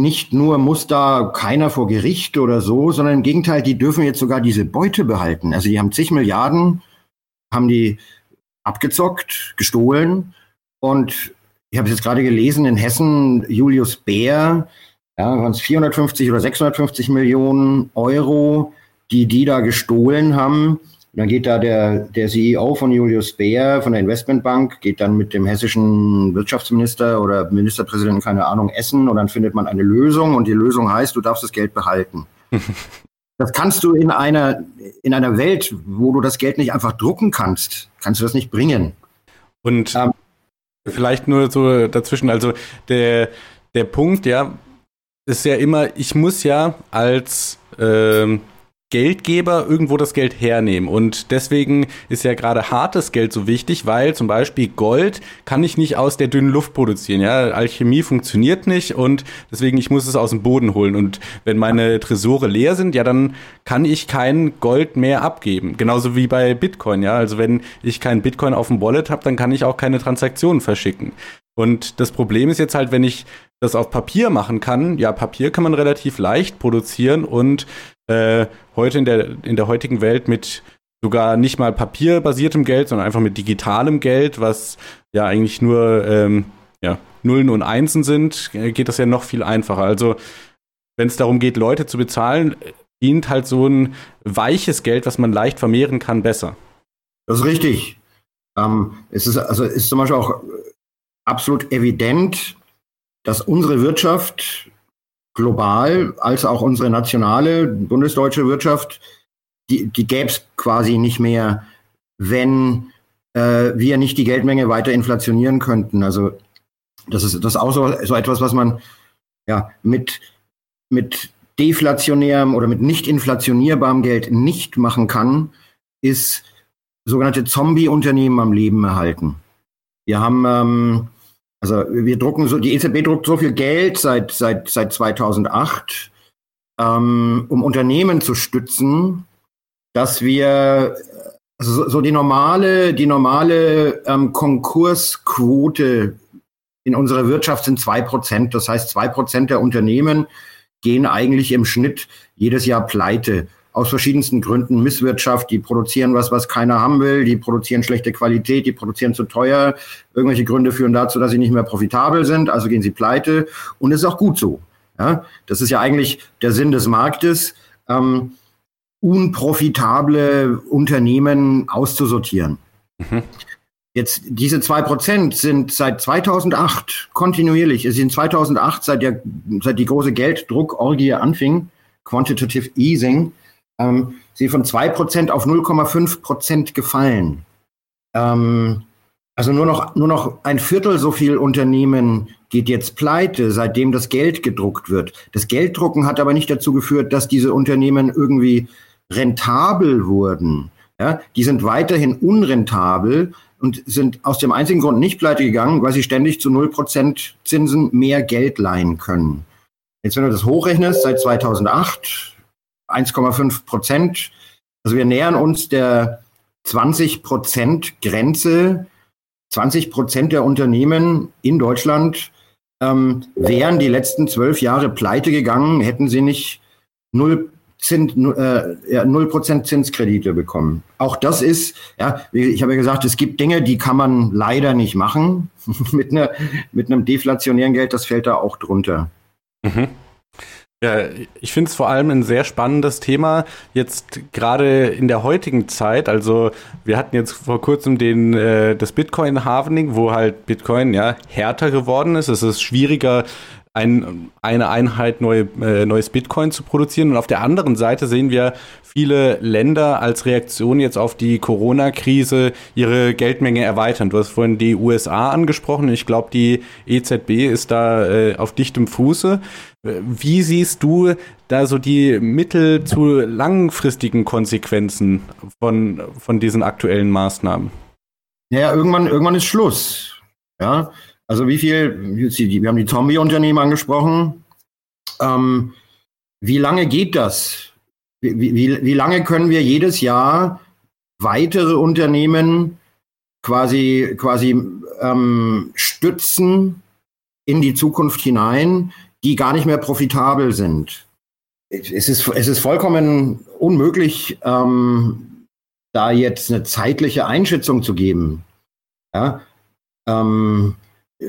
nicht nur muss da keiner vor Gericht oder so, sondern im Gegenteil, die dürfen jetzt sogar diese Beute behalten. Also die haben zig Milliarden, haben die abgezockt, gestohlen. Und ich habe es jetzt gerade gelesen, in Hessen, Julius Bär, ja, waren es 450 oder 650 Millionen Euro, die die da gestohlen haben. Und dann geht da der, der CEO von Julius Baer von der Investmentbank, geht dann mit dem hessischen Wirtschaftsminister oder Ministerpräsidenten, keine Ahnung, essen und dann findet man eine Lösung und die Lösung heißt, du darfst das Geld behalten. das kannst du in einer, in einer Welt, wo du das Geld nicht einfach drucken kannst, kannst du das nicht bringen. Und ähm, vielleicht nur so dazwischen, also der, der Punkt, ja, ist ja immer, ich muss ja als ähm, Geldgeber irgendwo das Geld hernehmen. Und deswegen ist ja gerade hartes Geld so wichtig, weil zum Beispiel Gold kann ich nicht aus der dünnen Luft produzieren. Ja, Alchemie funktioniert nicht und deswegen ich muss es aus dem Boden holen. Und wenn meine Tresore leer sind, ja, dann kann ich kein Gold mehr abgeben. Genauso wie bei Bitcoin. Ja, also wenn ich kein Bitcoin auf dem Wallet habe, dann kann ich auch keine Transaktionen verschicken. Und das Problem ist jetzt halt, wenn ich das auf Papier machen kann, ja, Papier kann man relativ leicht produzieren und äh, heute in der, in der heutigen Welt mit sogar nicht mal papierbasiertem Geld, sondern einfach mit digitalem Geld, was ja eigentlich nur ähm, ja, Nullen und Einsen sind, äh, geht das ja noch viel einfacher. Also wenn es darum geht, Leute zu bezahlen, dient halt so ein weiches Geld, was man leicht vermehren kann, besser. Das ist richtig. Ähm, es ist also ist zum Beispiel auch absolut evident, dass unsere Wirtschaft global als auch unsere nationale bundesdeutsche Wirtschaft, die, die gäbe es quasi nicht mehr, wenn äh, wir nicht die Geldmenge weiter inflationieren könnten. Also das ist das ist auch so, so etwas, was man ja mit, mit deflationärem oder mit nicht inflationierbarem Geld nicht machen kann, ist sogenannte Zombie-Unternehmen am Leben erhalten. Wir haben ähm, also wir drucken so, die EZB druckt so viel Geld seit, seit, seit 2008, ähm, um Unternehmen zu stützen, dass wir also so die normale, die normale ähm, Konkursquote in unserer Wirtschaft sind zwei Prozent. Das heißt, zwei Prozent der Unternehmen gehen eigentlich im Schnitt jedes Jahr pleite aus verschiedensten Gründen Misswirtschaft, die produzieren was, was keiner haben will, die produzieren schlechte Qualität, die produzieren zu teuer. Irgendwelche Gründe führen dazu, dass sie nicht mehr profitabel sind, also gehen sie pleite. Und es ist auch gut so. Ja, das ist ja eigentlich der Sinn des Marktes, ähm, unprofitable Unternehmen auszusortieren. Mhm. Jetzt, diese zwei Prozent sind seit 2008 kontinuierlich, es sind 2008, seit, der, seit die große Gelddruckorgie anfing, Quantitative Easing, ähm, sie von 2% auf 0,5% gefallen. Ähm, also nur noch, nur noch ein Viertel so viel Unternehmen geht jetzt pleite, seitdem das Geld gedruckt wird. Das Gelddrucken hat aber nicht dazu geführt, dass diese Unternehmen irgendwie rentabel wurden. Ja, die sind weiterhin unrentabel und sind aus dem einzigen Grund nicht pleite gegangen, weil sie ständig zu 0% Zinsen mehr Geld leihen können. Jetzt, wenn du das hochrechnest, seit 2008, 1,5 Prozent. Also wir nähern uns der 20 Prozent Grenze. 20 Prozent der Unternehmen in Deutschland ähm, wären die letzten zwölf Jahre pleite gegangen, hätten sie nicht null Zins, äh, ja, 0% Zinskredite bekommen. Auch das ist, ja, ich habe ja gesagt, es gibt Dinge, die kann man leider nicht machen. mit, einer, mit einem deflationären Geld, das fällt da auch drunter. Mhm. Ja, ich finde es vor allem ein sehr spannendes Thema, jetzt gerade in der heutigen Zeit. Also wir hatten jetzt vor kurzem den, äh, das Bitcoin-Halvening, wo halt Bitcoin ja härter geworden ist. Es ist schwieriger, ein, eine Einheit neue, äh, neues Bitcoin zu produzieren. Und auf der anderen Seite sehen wir viele Länder als Reaktion jetzt auf die Corona-Krise ihre Geldmenge erweitern. Du hast vorhin die USA angesprochen. Ich glaube, die EZB ist da äh, auf dichtem Fuße. Wie siehst du da so die mittel- zu langfristigen Konsequenzen von, von diesen aktuellen Maßnahmen? Ja, irgendwann, irgendwann ist Schluss. Ja, also wie viel, wir haben die Zombie-Unternehmen angesprochen. Ähm, wie lange geht das? Wie, wie, wie lange können wir jedes Jahr weitere Unternehmen quasi, quasi ähm, stützen in die Zukunft hinein, die gar nicht mehr profitabel sind? Es ist, es ist vollkommen unmöglich, ähm, da jetzt eine zeitliche Einschätzung zu geben. Ja? Ähm,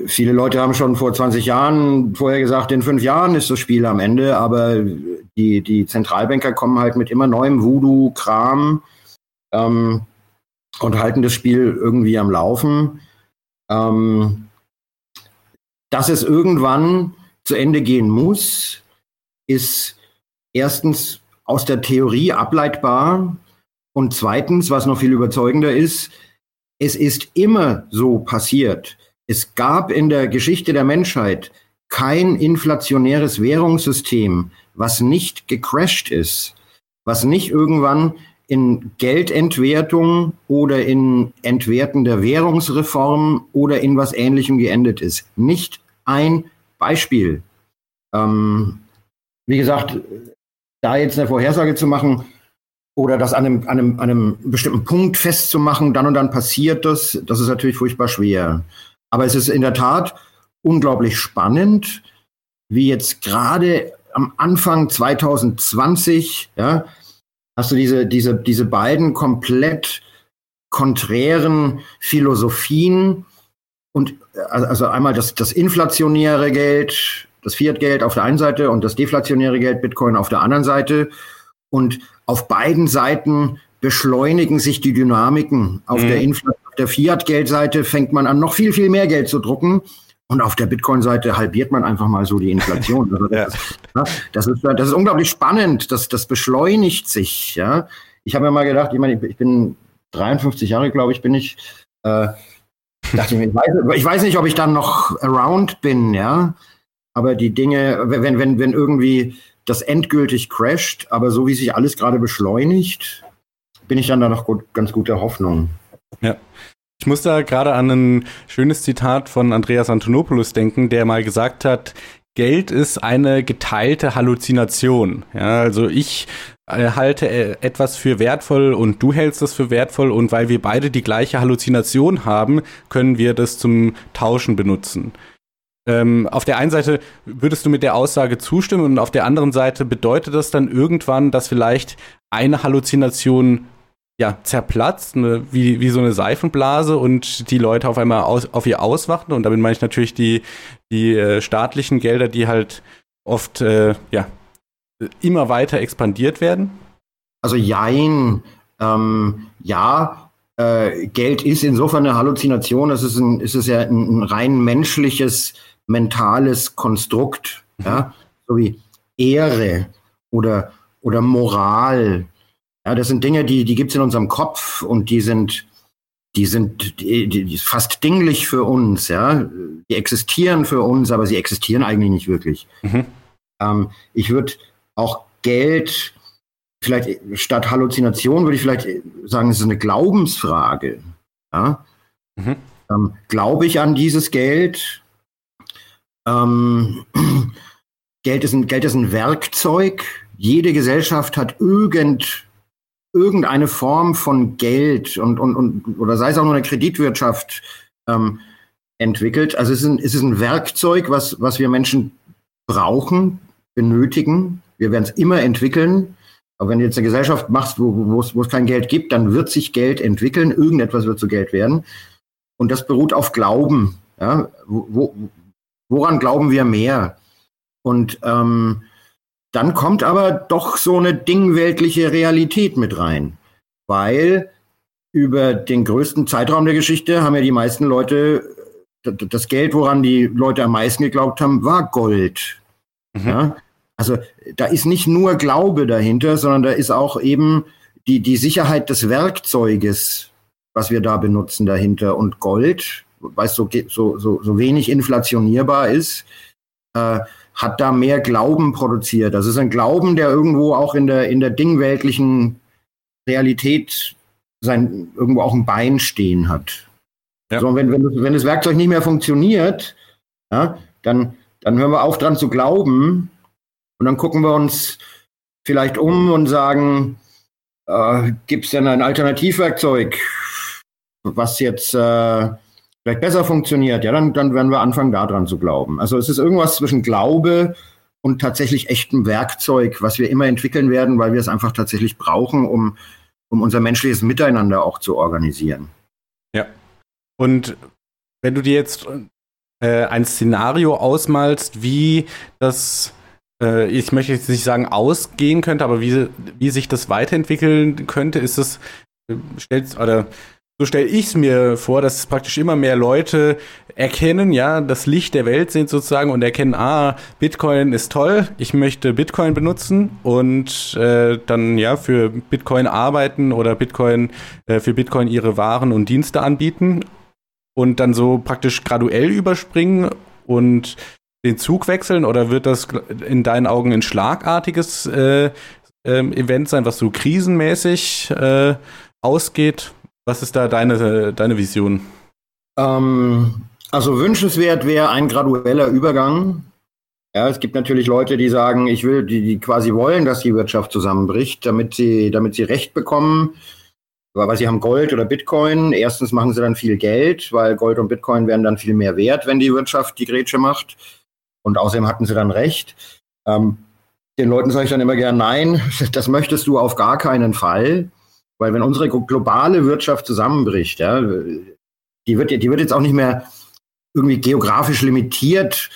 Viele Leute haben schon vor 20 Jahren vorher gesagt, in fünf Jahren ist das Spiel am Ende, aber die, die Zentralbanker kommen halt mit immer neuem Voodoo-Kram ähm, und halten das Spiel irgendwie am Laufen. Ähm, dass es irgendwann zu Ende gehen muss, ist erstens aus der Theorie ableitbar und zweitens, was noch viel überzeugender ist, es ist immer so passiert es gab in der Geschichte der Menschheit kein inflationäres Währungssystem, was nicht gecrashed ist, was nicht irgendwann in Geldentwertung oder in Entwerten der Währungsreform oder in was Ähnlichem geendet ist. Nicht ein Beispiel. Ähm, wie gesagt, da jetzt eine Vorhersage zu machen oder das an einem, an, einem, an einem bestimmten Punkt festzumachen, dann und dann passiert das, das ist natürlich furchtbar schwer. Aber es ist in der Tat unglaublich spannend, wie jetzt gerade am Anfang 2020, ja, hast du diese, diese, diese beiden komplett konträren Philosophien und also einmal das, das inflationäre Geld, das Fiat-Geld auf der einen Seite und das deflationäre Geld Bitcoin auf der anderen Seite. Und auf beiden Seiten beschleunigen sich die Dynamiken. Auf mhm. der Inflation der Fiat-Geldseite fängt man an, noch viel, viel mehr Geld zu drucken. Und auf der Bitcoin-Seite halbiert man einfach mal so die Inflation. Also das, ja. ist, das, ist, das ist unglaublich spannend. Das, das beschleunigt sich. Ja. Ich habe mir mal gedacht, ich meine, ich bin 53 Jahre, glaube ich, bin ich. Äh, dachte ich, ich, weiß, ich weiß nicht, ob ich dann noch around bin, ja. Aber die Dinge, wenn, wenn, wenn irgendwie das endgültig crasht, aber so wie sich alles gerade beschleunigt, bin ich dann da noch gut, ganz guter Hoffnung. Ja. Ich muss da gerade an ein schönes Zitat von Andreas Antonopoulos denken, der mal gesagt hat, Geld ist eine geteilte Halluzination. Ja, also ich äh, halte äh, etwas für wertvoll und du hältst es für wertvoll und weil wir beide die gleiche Halluzination haben, können wir das zum Tauschen benutzen. Ähm, auf der einen Seite würdest du mit der Aussage zustimmen und auf der anderen Seite bedeutet das dann irgendwann, dass vielleicht eine Halluzination ja, zerplatzt, ne, wie, wie so eine Seifenblase und die Leute auf einmal aus, auf ihr auswachen. Und damit meine ich natürlich die, die äh, staatlichen Gelder, die halt oft äh, ja, immer weiter expandiert werden. Also jein, ähm, ja, äh, Geld ist insofern eine Halluzination, es ist, ein, es ist ja ein, ein rein menschliches, mentales Konstrukt, mhm. ja, so wie Ehre oder, oder Moral ja, das sind Dinge, die, die gibt es in unserem Kopf und die sind, die sind die, die fast dinglich für uns, ja. Die existieren für uns, aber sie existieren eigentlich nicht wirklich. Mhm. Ähm, ich würde auch Geld, vielleicht statt Halluzination würde ich vielleicht sagen, es ist eine Glaubensfrage. Ja? Mhm. Ähm, Glaube ich an dieses Geld? Ähm, Geld, ist ein, Geld ist ein Werkzeug. Jede Gesellschaft hat irgend irgendeine Form von Geld und, und, und oder sei es auch nur eine Kreditwirtschaft ähm, entwickelt. Also es ist, ein, es ist ein Werkzeug, was, was wir Menschen brauchen, benötigen. Wir werden es immer entwickeln. Aber wenn du jetzt eine Gesellschaft machst, wo, es kein Geld gibt, dann wird sich Geld entwickeln. Irgendetwas wird zu Geld werden. Und das beruht auf Glauben. Ja? Wo, woran glauben wir mehr? Und ähm, dann kommt aber doch so eine dingweltliche Realität mit rein. Weil über den größten Zeitraum der Geschichte haben ja die meisten Leute, das Geld, woran die Leute am meisten geglaubt haben, war Gold. Mhm. Ja? Also da ist nicht nur Glaube dahinter, sondern da ist auch eben die, die Sicherheit des Werkzeuges, was wir da benutzen dahinter. Und Gold, weil es so, so, so, so wenig inflationierbar ist, äh, hat da mehr Glauben produziert. Das ist ein Glauben, der irgendwo auch in der, in der dingweltlichen Realität sein, irgendwo auch ein Bein stehen hat. Ja. So, wenn, wenn, wenn das Werkzeug nicht mehr funktioniert, ja, dann, dann hören wir auf dran zu glauben und dann gucken wir uns vielleicht um und sagen, äh, gibt es denn ein Alternativwerkzeug, was jetzt äh, vielleicht besser funktioniert? Ja, dann, dann werden wir anfangen, daran zu glauben. Also es ist irgendwas zwischen Glaube und tatsächlich echtem Werkzeug, was wir immer entwickeln werden, weil wir es einfach tatsächlich brauchen, um, um unser menschliches Miteinander auch zu organisieren. Ja. Und wenn du dir jetzt äh, ein Szenario ausmalst, wie das äh, ich möchte jetzt nicht sagen ausgehen könnte, aber wie, wie sich das weiterentwickeln könnte, ist es, äh, stellt, oder so stelle ich es mir vor, dass praktisch immer mehr Leute erkennen, ja, das Licht der Welt sind sozusagen und erkennen, ah, Bitcoin ist toll, ich möchte Bitcoin benutzen und äh, dann ja für Bitcoin arbeiten oder Bitcoin äh, für Bitcoin ihre Waren und Dienste anbieten und dann so praktisch graduell überspringen und den Zug wechseln oder wird das in deinen Augen ein schlagartiges äh, ähm, Event sein, was so krisenmäßig äh, ausgeht? Was ist da deine, deine Vision? Ähm, also wünschenswert wäre ein gradueller Übergang. Ja, es gibt natürlich Leute, die sagen, ich will, die, die quasi wollen, dass die Wirtschaft zusammenbricht, damit sie, damit sie Recht bekommen. Weil sie haben Gold oder Bitcoin. Erstens machen sie dann viel Geld, weil Gold und Bitcoin werden dann viel mehr wert, wenn die Wirtschaft die Grätsche macht. Und außerdem hatten sie dann recht. Ähm, den Leuten sage ich dann immer gern, nein, das möchtest du auf gar keinen Fall. Weil wenn unsere globale Wirtschaft zusammenbricht, ja, die wird, die wird jetzt auch nicht mehr irgendwie geografisch limitiert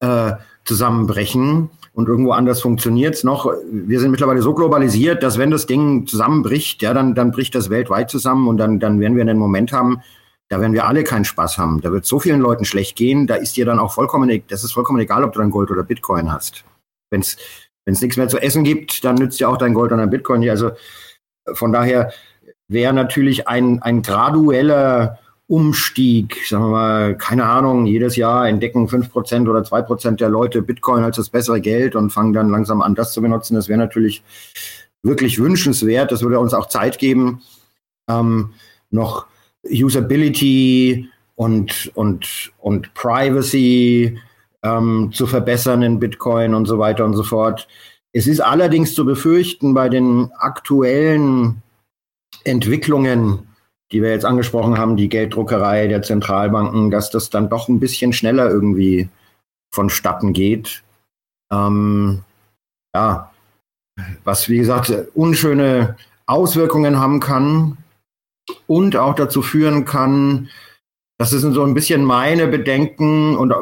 äh, zusammenbrechen und irgendwo anders funktioniert es noch. Wir sind mittlerweile so globalisiert, dass wenn das Ding zusammenbricht, ja, dann, dann bricht das weltweit zusammen und dann, dann werden wir einen Moment haben, da werden wir alle keinen Spaß haben. Da wird so vielen Leuten schlecht gehen, da ist dir dann auch vollkommen, e-, das ist vollkommen egal, ob du dann Gold oder Bitcoin hast. Wenn es nichts mehr zu essen gibt, dann nützt ja auch dein Gold und dein Bitcoin nicht. Also von daher wäre natürlich ein, ein gradueller Umstieg, sagen wir mal, keine Ahnung, jedes Jahr entdecken fünf Prozent oder zwei Prozent der Leute Bitcoin als das bessere Geld und fangen dann langsam an, das zu benutzen. Das wäre natürlich wirklich wünschenswert. Das würde uns auch Zeit geben, ähm, noch Usability und, und, und Privacy ähm, zu verbessern in Bitcoin und so weiter und so fort. Es ist allerdings zu befürchten bei den aktuellen Entwicklungen, die wir jetzt angesprochen haben, die Gelddruckerei der Zentralbanken, dass das dann doch ein bisschen schneller irgendwie vonstatten geht. Ähm, ja, was wie gesagt unschöne Auswirkungen haben kann und auch dazu führen kann, das sind so ein bisschen meine Bedenken und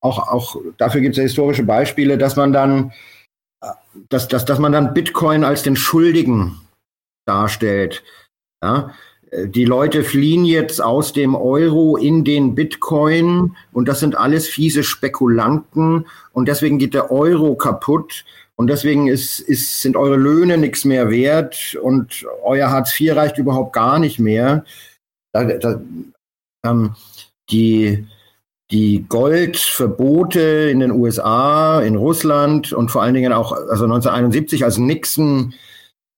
auch, auch dafür gibt es ja historische Beispiele, dass man dann, dass, dass, dass man dann Bitcoin als den Schuldigen darstellt. Ja? Die Leute fliehen jetzt aus dem Euro in den Bitcoin und das sind alles fiese Spekulanten und deswegen geht der Euro kaputt und deswegen ist, ist, sind eure Löhne nichts mehr wert und euer Hartz IV reicht überhaupt gar nicht mehr. Da, da, ähm, die, die Goldverbote in den USA, in Russland und vor allen Dingen auch also 1971, als Nixon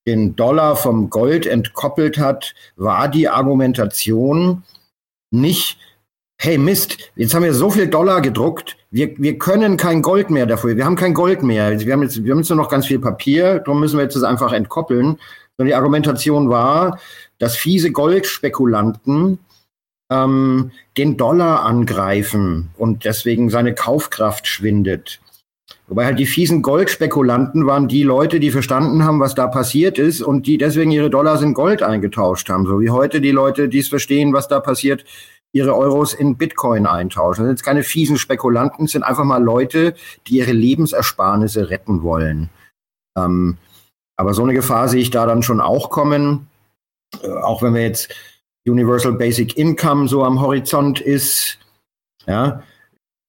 den Dollar vom Gold entkoppelt hat, war die Argumentation nicht, hey Mist, jetzt haben wir so viel Dollar gedruckt, wir, wir können kein Gold mehr dafür, wir haben kein Gold mehr, wir haben jetzt, wir haben jetzt nur noch ganz viel Papier, darum müssen wir jetzt das einfach entkoppeln. Sondern die Argumentation war, dass fiese Goldspekulanten ähm, den Dollar angreifen und deswegen seine Kaufkraft schwindet. Wobei halt die fiesen Goldspekulanten waren die Leute, die verstanden haben, was da passiert ist und die deswegen ihre Dollars in Gold eingetauscht haben. So wie heute die Leute, die es verstehen, was da passiert, ihre Euros in Bitcoin eintauschen. Das sind jetzt keine fiesen Spekulanten, das sind einfach mal Leute, die ihre Lebensersparnisse retten wollen. Ähm, aber so eine Gefahr sehe ich da dann schon auch kommen. Äh, auch wenn wir jetzt Universal Basic Income so am Horizont ist. Ja,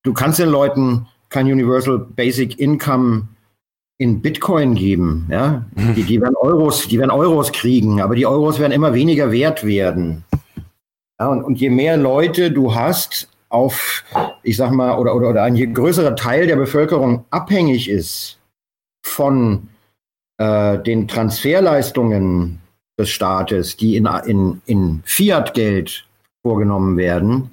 du kannst den Leuten kein Universal Basic Income in Bitcoin geben. Ja, die, die werden Euros, die werden Euros kriegen, aber die Euros werden immer weniger wert werden. Ja, und, und je mehr Leute du hast auf, ich sag mal, oder, oder, oder ein je größerer Teil der Bevölkerung abhängig ist von äh, den Transferleistungen des Staates, die in, in, in Fiat-Geld vorgenommen werden,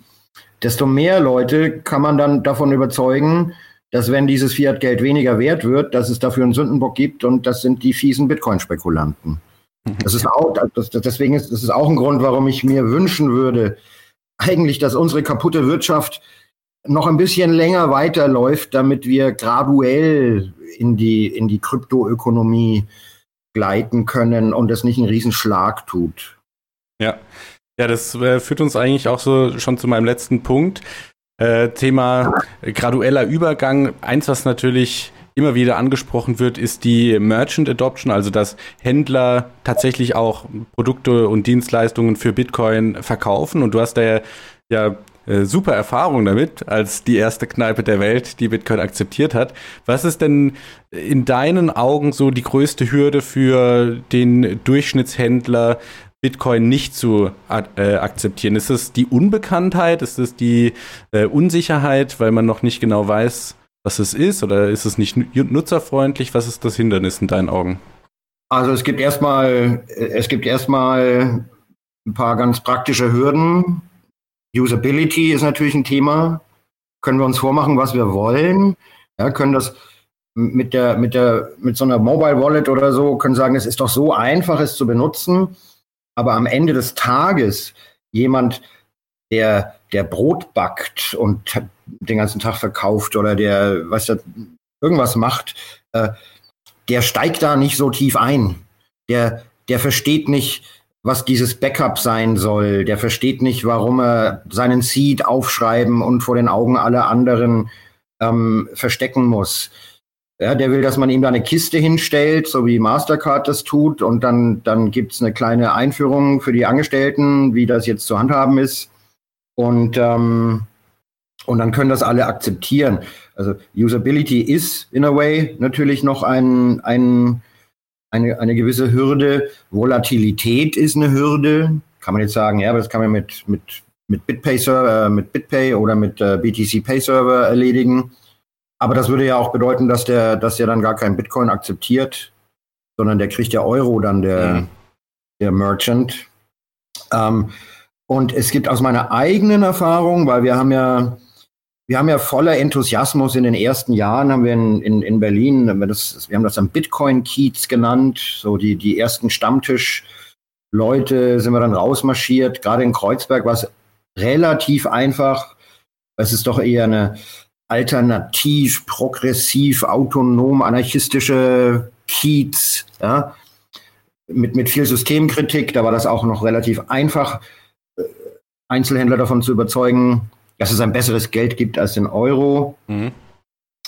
desto mehr Leute kann man dann davon überzeugen, dass wenn dieses Fiat-Geld weniger wert wird, dass es dafür einen Sündenbock gibt und das sind die fiesen Bitcoin-Spekulanten. Das ist auch, das, deswegen ist das ist auch ein Grund, warum ich mir wünschen würde, eigentlich, dass unsere kaputte Wirtschaft noch ein bisschen länger weiterläuft, damit wir graduell in die, in die Kryptoökonomie gleiten können und es nicht einen Riesenschlag tut. Ja. Ja, das äh, führt uns eigentlich auch so schon zu meinem letzten Punkt. Äh, Thema gradueller Übergang. Eins, was natürlich immer wieder angesprochen wird, ist die Merchant Adoption, also dass Händler tatsächlich auch Produkte und Dienstleistungen für Bitcoin verkaufen. Und du hast da ja, ja äh, super Erfahrung damit, als die erste Kneipe der Welt, die Bitcoin akzeptiert hat. Was ist denn in deinen Augen so die größte Hürde für den Durchschnittshändler, Bitcoin nicht zu äh, akzeptieren? Ist es die Unbekanntheit? Ist es die äh, Unsicherheit, weil man noch nicht genau weiß, was es ist? Oder ist es nicht nutzerfreundlich? Was ist das Hindernis in deinen Augen? Also es gibt erstmal, es gibt erstmal ein paar ganz praktische Hürden. Usability ist natürlich ein Thema. Können wir uns vormachen, was wir wollen? Ja, können das mit der, mit der, mit so einer Mobile Wallet oder so, können sagen, es ist doch so einfach, es zu benutzen. Aber am Ende des Tages jemand, der, der Brot backt und den ganzen Tag verkauft oder der, weißt du, irgendwas macht, äh, der steigt da nicht so tief ein. Der, der versteht nicht, was dieses Backup sein soll. Der versteht nicht, warum er seinen Seed aufschreiben und vor den Augen aller anderen ähm, verstecken muss. Ja, der will, dass man ihm da eine Kiste hinstellt, so wie Mastercard das tut, und dann, dann gibt's eine kleine Einführung für die Angestellten, wie das jetzt zu handhaben ist. Und, ähm, und dann können das alle akzeptieren. Also Usability ist in a way natürlich noch ein, ein eine, eine gewisse Hürde. Volatilität ist eine Hürde. Kann man jetzt sagen, ja, aber das kann man mit, mit, mit BitPay Server, äh, mit BitPay oder mit äh, BTC Pay Server erledigen. Aber das würde ja auch bedeuten, dass der, dass der dann gar kein Bitcoin akzeptiert, sondern der kriegt ja Euro dann der, mhm. der Merchant. Ähm, und es gibt aus meiner eigenen Erfahrung, weil wir haben ja wir haben ja voller Enthusiasmus in den ersten Jahren, haben wir in, in, in Berlin, wir, das, wir haben das am Bitcoin-Kiez genannt, so die, die ersten Stammtisch-Leute sind wir dann rausmarschiert. Gerade in Kreuzberg war es relativ einfach. Es ist doch eher eine alternativ, progressiv, autonom, anarchistische Kiez, ja, mit, mit viel Systemkritik. Da war das auch noch relativ einfach, äh, Einzelhändler davon zu überzeugen, dass es ein besseres Geld gibt als den Euro. Mhm.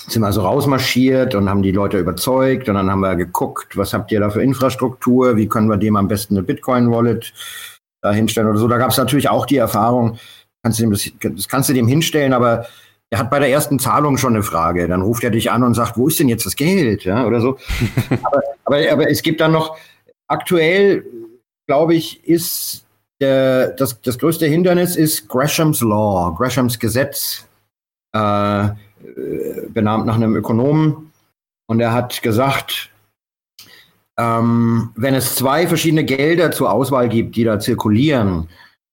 Sind wir also rausmarschiert und haben die Leute überzeugt und dann haben wir geguckt, was habt ihr da für Infrastruktur, wie können wir dem am besten eine Bitcoin-Wallet da hinstellen oder so. Da gab es natürlich auch die Erfahrung, kannst du dem das, das kannst du dem hinstellen, aber er hat bei der ersten Zahlung schon eine Frage. Dann ruft er dich an und sagt, wo ist denn jetzt das Geld? Ja, oder so. aber, aber, aber es gibt dann noch, aktuell, glaube ich, ist der, das, das größte Hindernis ist Greshams Law, Greshams Gesetz, äh, benannt nach einem Ökonomen. Und er hat gesagt, ähm, wenn es zwei verschiedene Gelder zur Auswahl gibt, die da zirkulieren,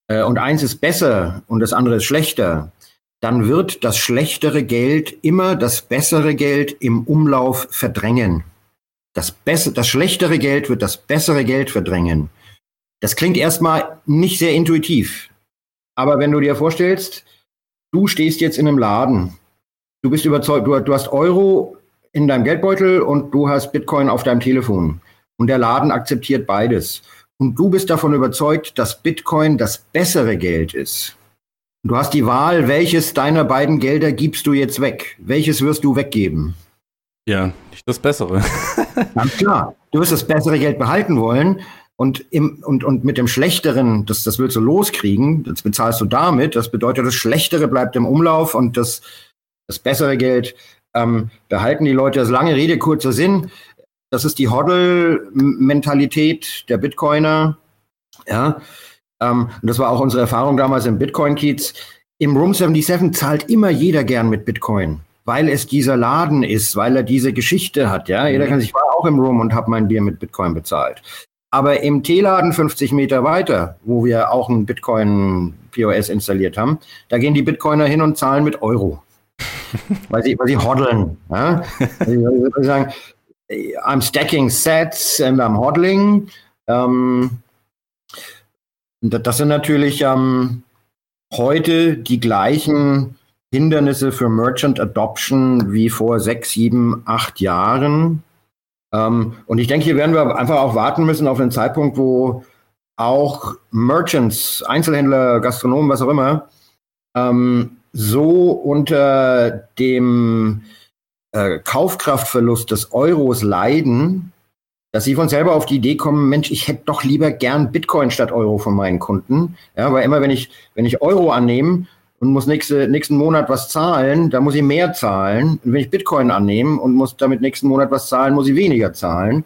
äh, und eins ist besser und das andere ist schlechter, dann wird das schlechtere Geld immer das bessere Geld im Umlauf verdrängen. Das, bess das schlechtere Geld wird das bessere Geld verdrängen. Das klingt erstmal nicht sehr intuitiv. Aber wenn du dir vorstellst, du stehst jetzt in einem Laden, du bist überzeugt, du, du hast Euro in deinem Geldbeutel und du hast Bitcoin auf deinem Telefon. Und der Laden akzeptiert beides. Und du bist davon überzeugt, dass Bitcoin das bessere Geld ist. Du hast die Wahl, welches deiner beiden Gelder gibst du jetzt weg? Welches wirst du weggeben? Ja, nicht das Bessere. Ganz klar. Du wirst das bessere Geld behalten wollen und, im, und, und mit dem Schlechteren, das, das willst du loskriegen, das bezahlst du damit. Das bedeutet, das Schlechtere bleibt im Umlauf und das, das bessere Geld ähm, behalten die Leute. Das lange Rede, kurzer Sinn. Das ist die Hodl-Mentalität der Bitcoiner. Ja, ähm, und das war auch unsere Erfahrung damals im Bitcoin-Kiez. Im Room 77 zahlt immer jeder gern mit Bitcoin, weil es dieser Laden ist, weil er diese Geschichte hat. Ja, jeder mhm. kann sich, ich war auch im Room und habe mein Bier mit Bitcoin bezahlt. Aber im T-Laden 50 Meter weiter, wo wir auch ein Bitcoin POS installiert haben, da gehen die Bitcoiner hin und zahlen mit Euro. weil sie, weil sie hoddeln. Ja? sie sagen, I'm stacking sets and I'm hodling. Ähm, das sind natürlich ähm, heute die gleichen Hindernisse für Merchant Adoption wie vor sechs, sieben, acht Jahren. Ähm, und ich denke, hier werden wir einfach auch warten müssen auf einen Zeitpunkt, wo auch Merchants, Einzelhändler, Gastronomen, was auch immer, ähm, so unter dem äh, Kaufkraftverlust des Euros leiden, dass sie von selber auf die Idee kommen, Mensch, ich hätte doch lieber gern Bitcoin statt Euro von meinen Kunden. Ja, weil immer wenn ich, wenn ich Euro annehme und muss nächste, nächsten Monat was zahlen, dann muss ich mehr zahlen. Und wenn ich Bitcoin annehme und muss damit nächsten Monat was zahlen, muss ich weniger zahlen.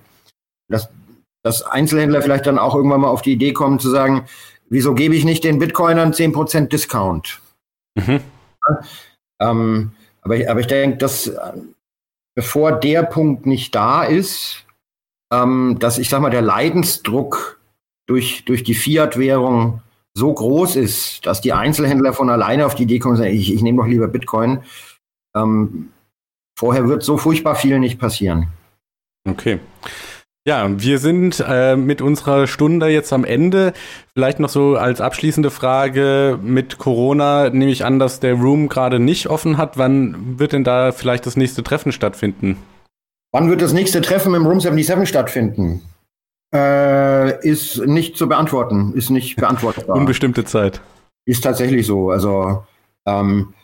Dass, dass Einzelhändler vielleicht dann auch irgendwann mal auf die Idee kommen zu sagen, wieso gebe ich nicht den Bitcoinern 10% Discount? Mhm. Ähm, aber, ich, aber ich denke, dass bevor der Punkt nicht da ist, ähm, dass ich sag mal, der Leidensdruck durch, durch die Fiat-Währung so groß ist, dass die Einzelhändler von alleine auf die Idee kommen, sagen, ich, ich nehme doch lieber Bitcoin. Ähm, vorher wird so furchtbar viel nicht passieren. Okay. Ja, wir sind äh, mit unserer Stunde jetzt am Ende. Vielleicht noch so als abschließende Frage mit Corona nehme ich an, dass der Room gerade nicht offen hat. Wann wird denn da vielleicht das nächste Treffen stattfinden? Wann wird das nächste Treffen im Room 77 stattfinden? Äh, ist nicht zu beantworten, ist nicht beantwortbar. Unbestimmte Zeit. Ist tatsächlich so. Also ähm,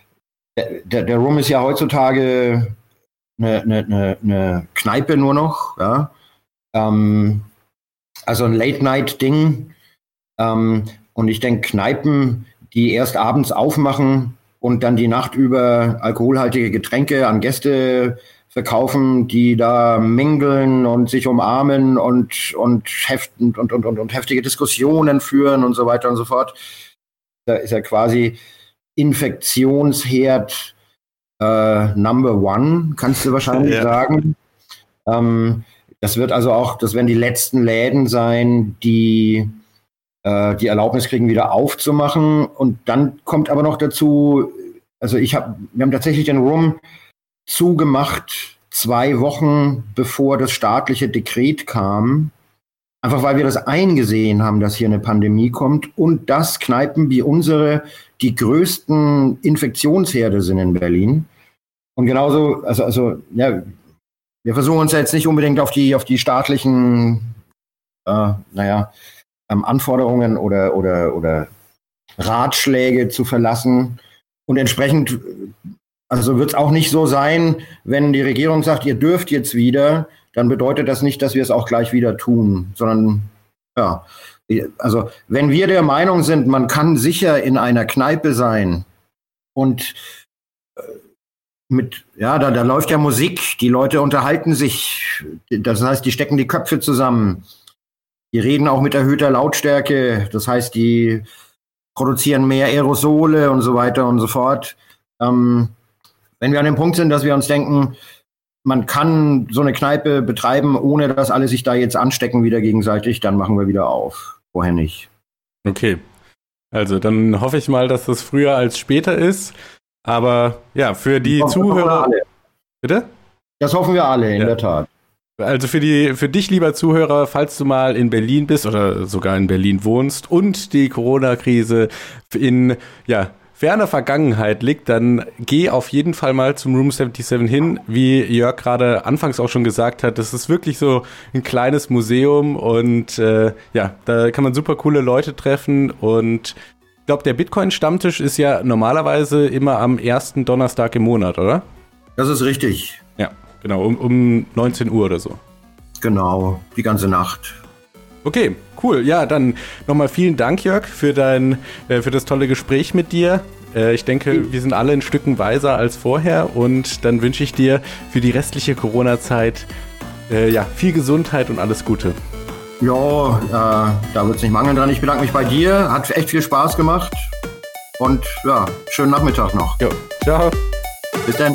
der, der Room ist ja heutzutage eine, eine, eine Kneipe nur noch, ja. Ähm, also ein Late-Night-Ding. Ähm, und ich denke, Kneipen, die erst abends aufmachen und dann die Nacht über alkoholhaltige Getränke an Gäste verkaufen, die da mingeln und sich umarmen und, und, heften, und, und, und, und heftige Diskussionen führen und so weiter und so fort. Da ist ja quasi Infektionsherd äh, Number One, kannst du wahrscheinlich ja. sagen. Ähm, das wird also auch, das werden die letzten Läden sein, die äh, die Erlaubnis kriegen, wieder aufzumachen. Und dann kommt aber noch dazu, also ich habe, wir haben tatsächlich den Room zugemacht, zwei Wochen bevor das staatliche Dekret kam. Einfach weil wir das eingesehen haben, dass hier eine Pandemie kommt und dass Kneipen wie unsere die größten Infektionsherde sind in Berlin. Und genauso, also, also ja, wir versuchen uns jetzt nicht unbedingt auf die, auf die staatlichen, äh, naja, ähm, Anforderungen oder, oder, oder Ratschläge zu verlassen. Und entsprechend also wird es auch nicht so sein, wenn die Regierung sagt, ihr dürft jetzt wieder, dann bedeutet das nicht, dass wir es auch gleich wieder tun, sondern ja, also wenn wir der Meinung sind, man kann sicher in einer Kneipe sein und äh, mit, ja, da, da läuft ja Musik, die Leute unterhalten sich, das heißt, die stecken die Köpfe zusammen, die reden auch mit erhöhter Lautstärke, das heißt, die produzieren mehr Aerosole und so weiter und so fort. Ähm, wenn wir an dem Punkt sind, dass wir uns denken, man kann so eine Kneipe betreiben, ohne dass alle sich da jetzt anstecken wieder gegenseitig, dann machen wir wieder auf. Vorher nicht. Okay. Also dann hoffe ich mal, dass das früher als später ist. Aber ja, für die das Zuhörer. Bitte? Das hoffen wir alle, in ja. der Tat. Also für die, für dich, lieber Zuhörer, falls du mal in Berlin bist oder sogar in Berlin wohnst und die Corona-Krise in ja, ferner Vergangenheit liegt, dann geh auf jeden Fall mal zum Room 77 hin. Wie Jörg gerade anfangs auch schon gesagt hat, das ist wirklich so ein kleines Museum und äh, ja, da kann man super coole Leute treffen und ich glaube, der Bitcoin-Stammtisch ist ja normalerweise immer am ersten Donnerstag im Monat, oder? Das ist richtig. Ja, genau, um, um 19 Uhr oder so. Genau, die ganze Nacht. Okay, cool. Ja, dann nochmal vielen Dank, Jörg, für dein, äh, für das tolle Gespräch mit dir. Äh, ich denke, wir sind alle ein Stücken weiser als vorher und dann wünsche ich dir für die restliche Corona-Zeit äh, ja, viel Gesundheit und alles Gute. Ja, äh, da wird es nicht mangeln dran. Ich bedanke mich bei dir. Hat echt viel Spaß gemacht. Und ja, schönen Nachmittag noch. Jo, ciao. Bis dann.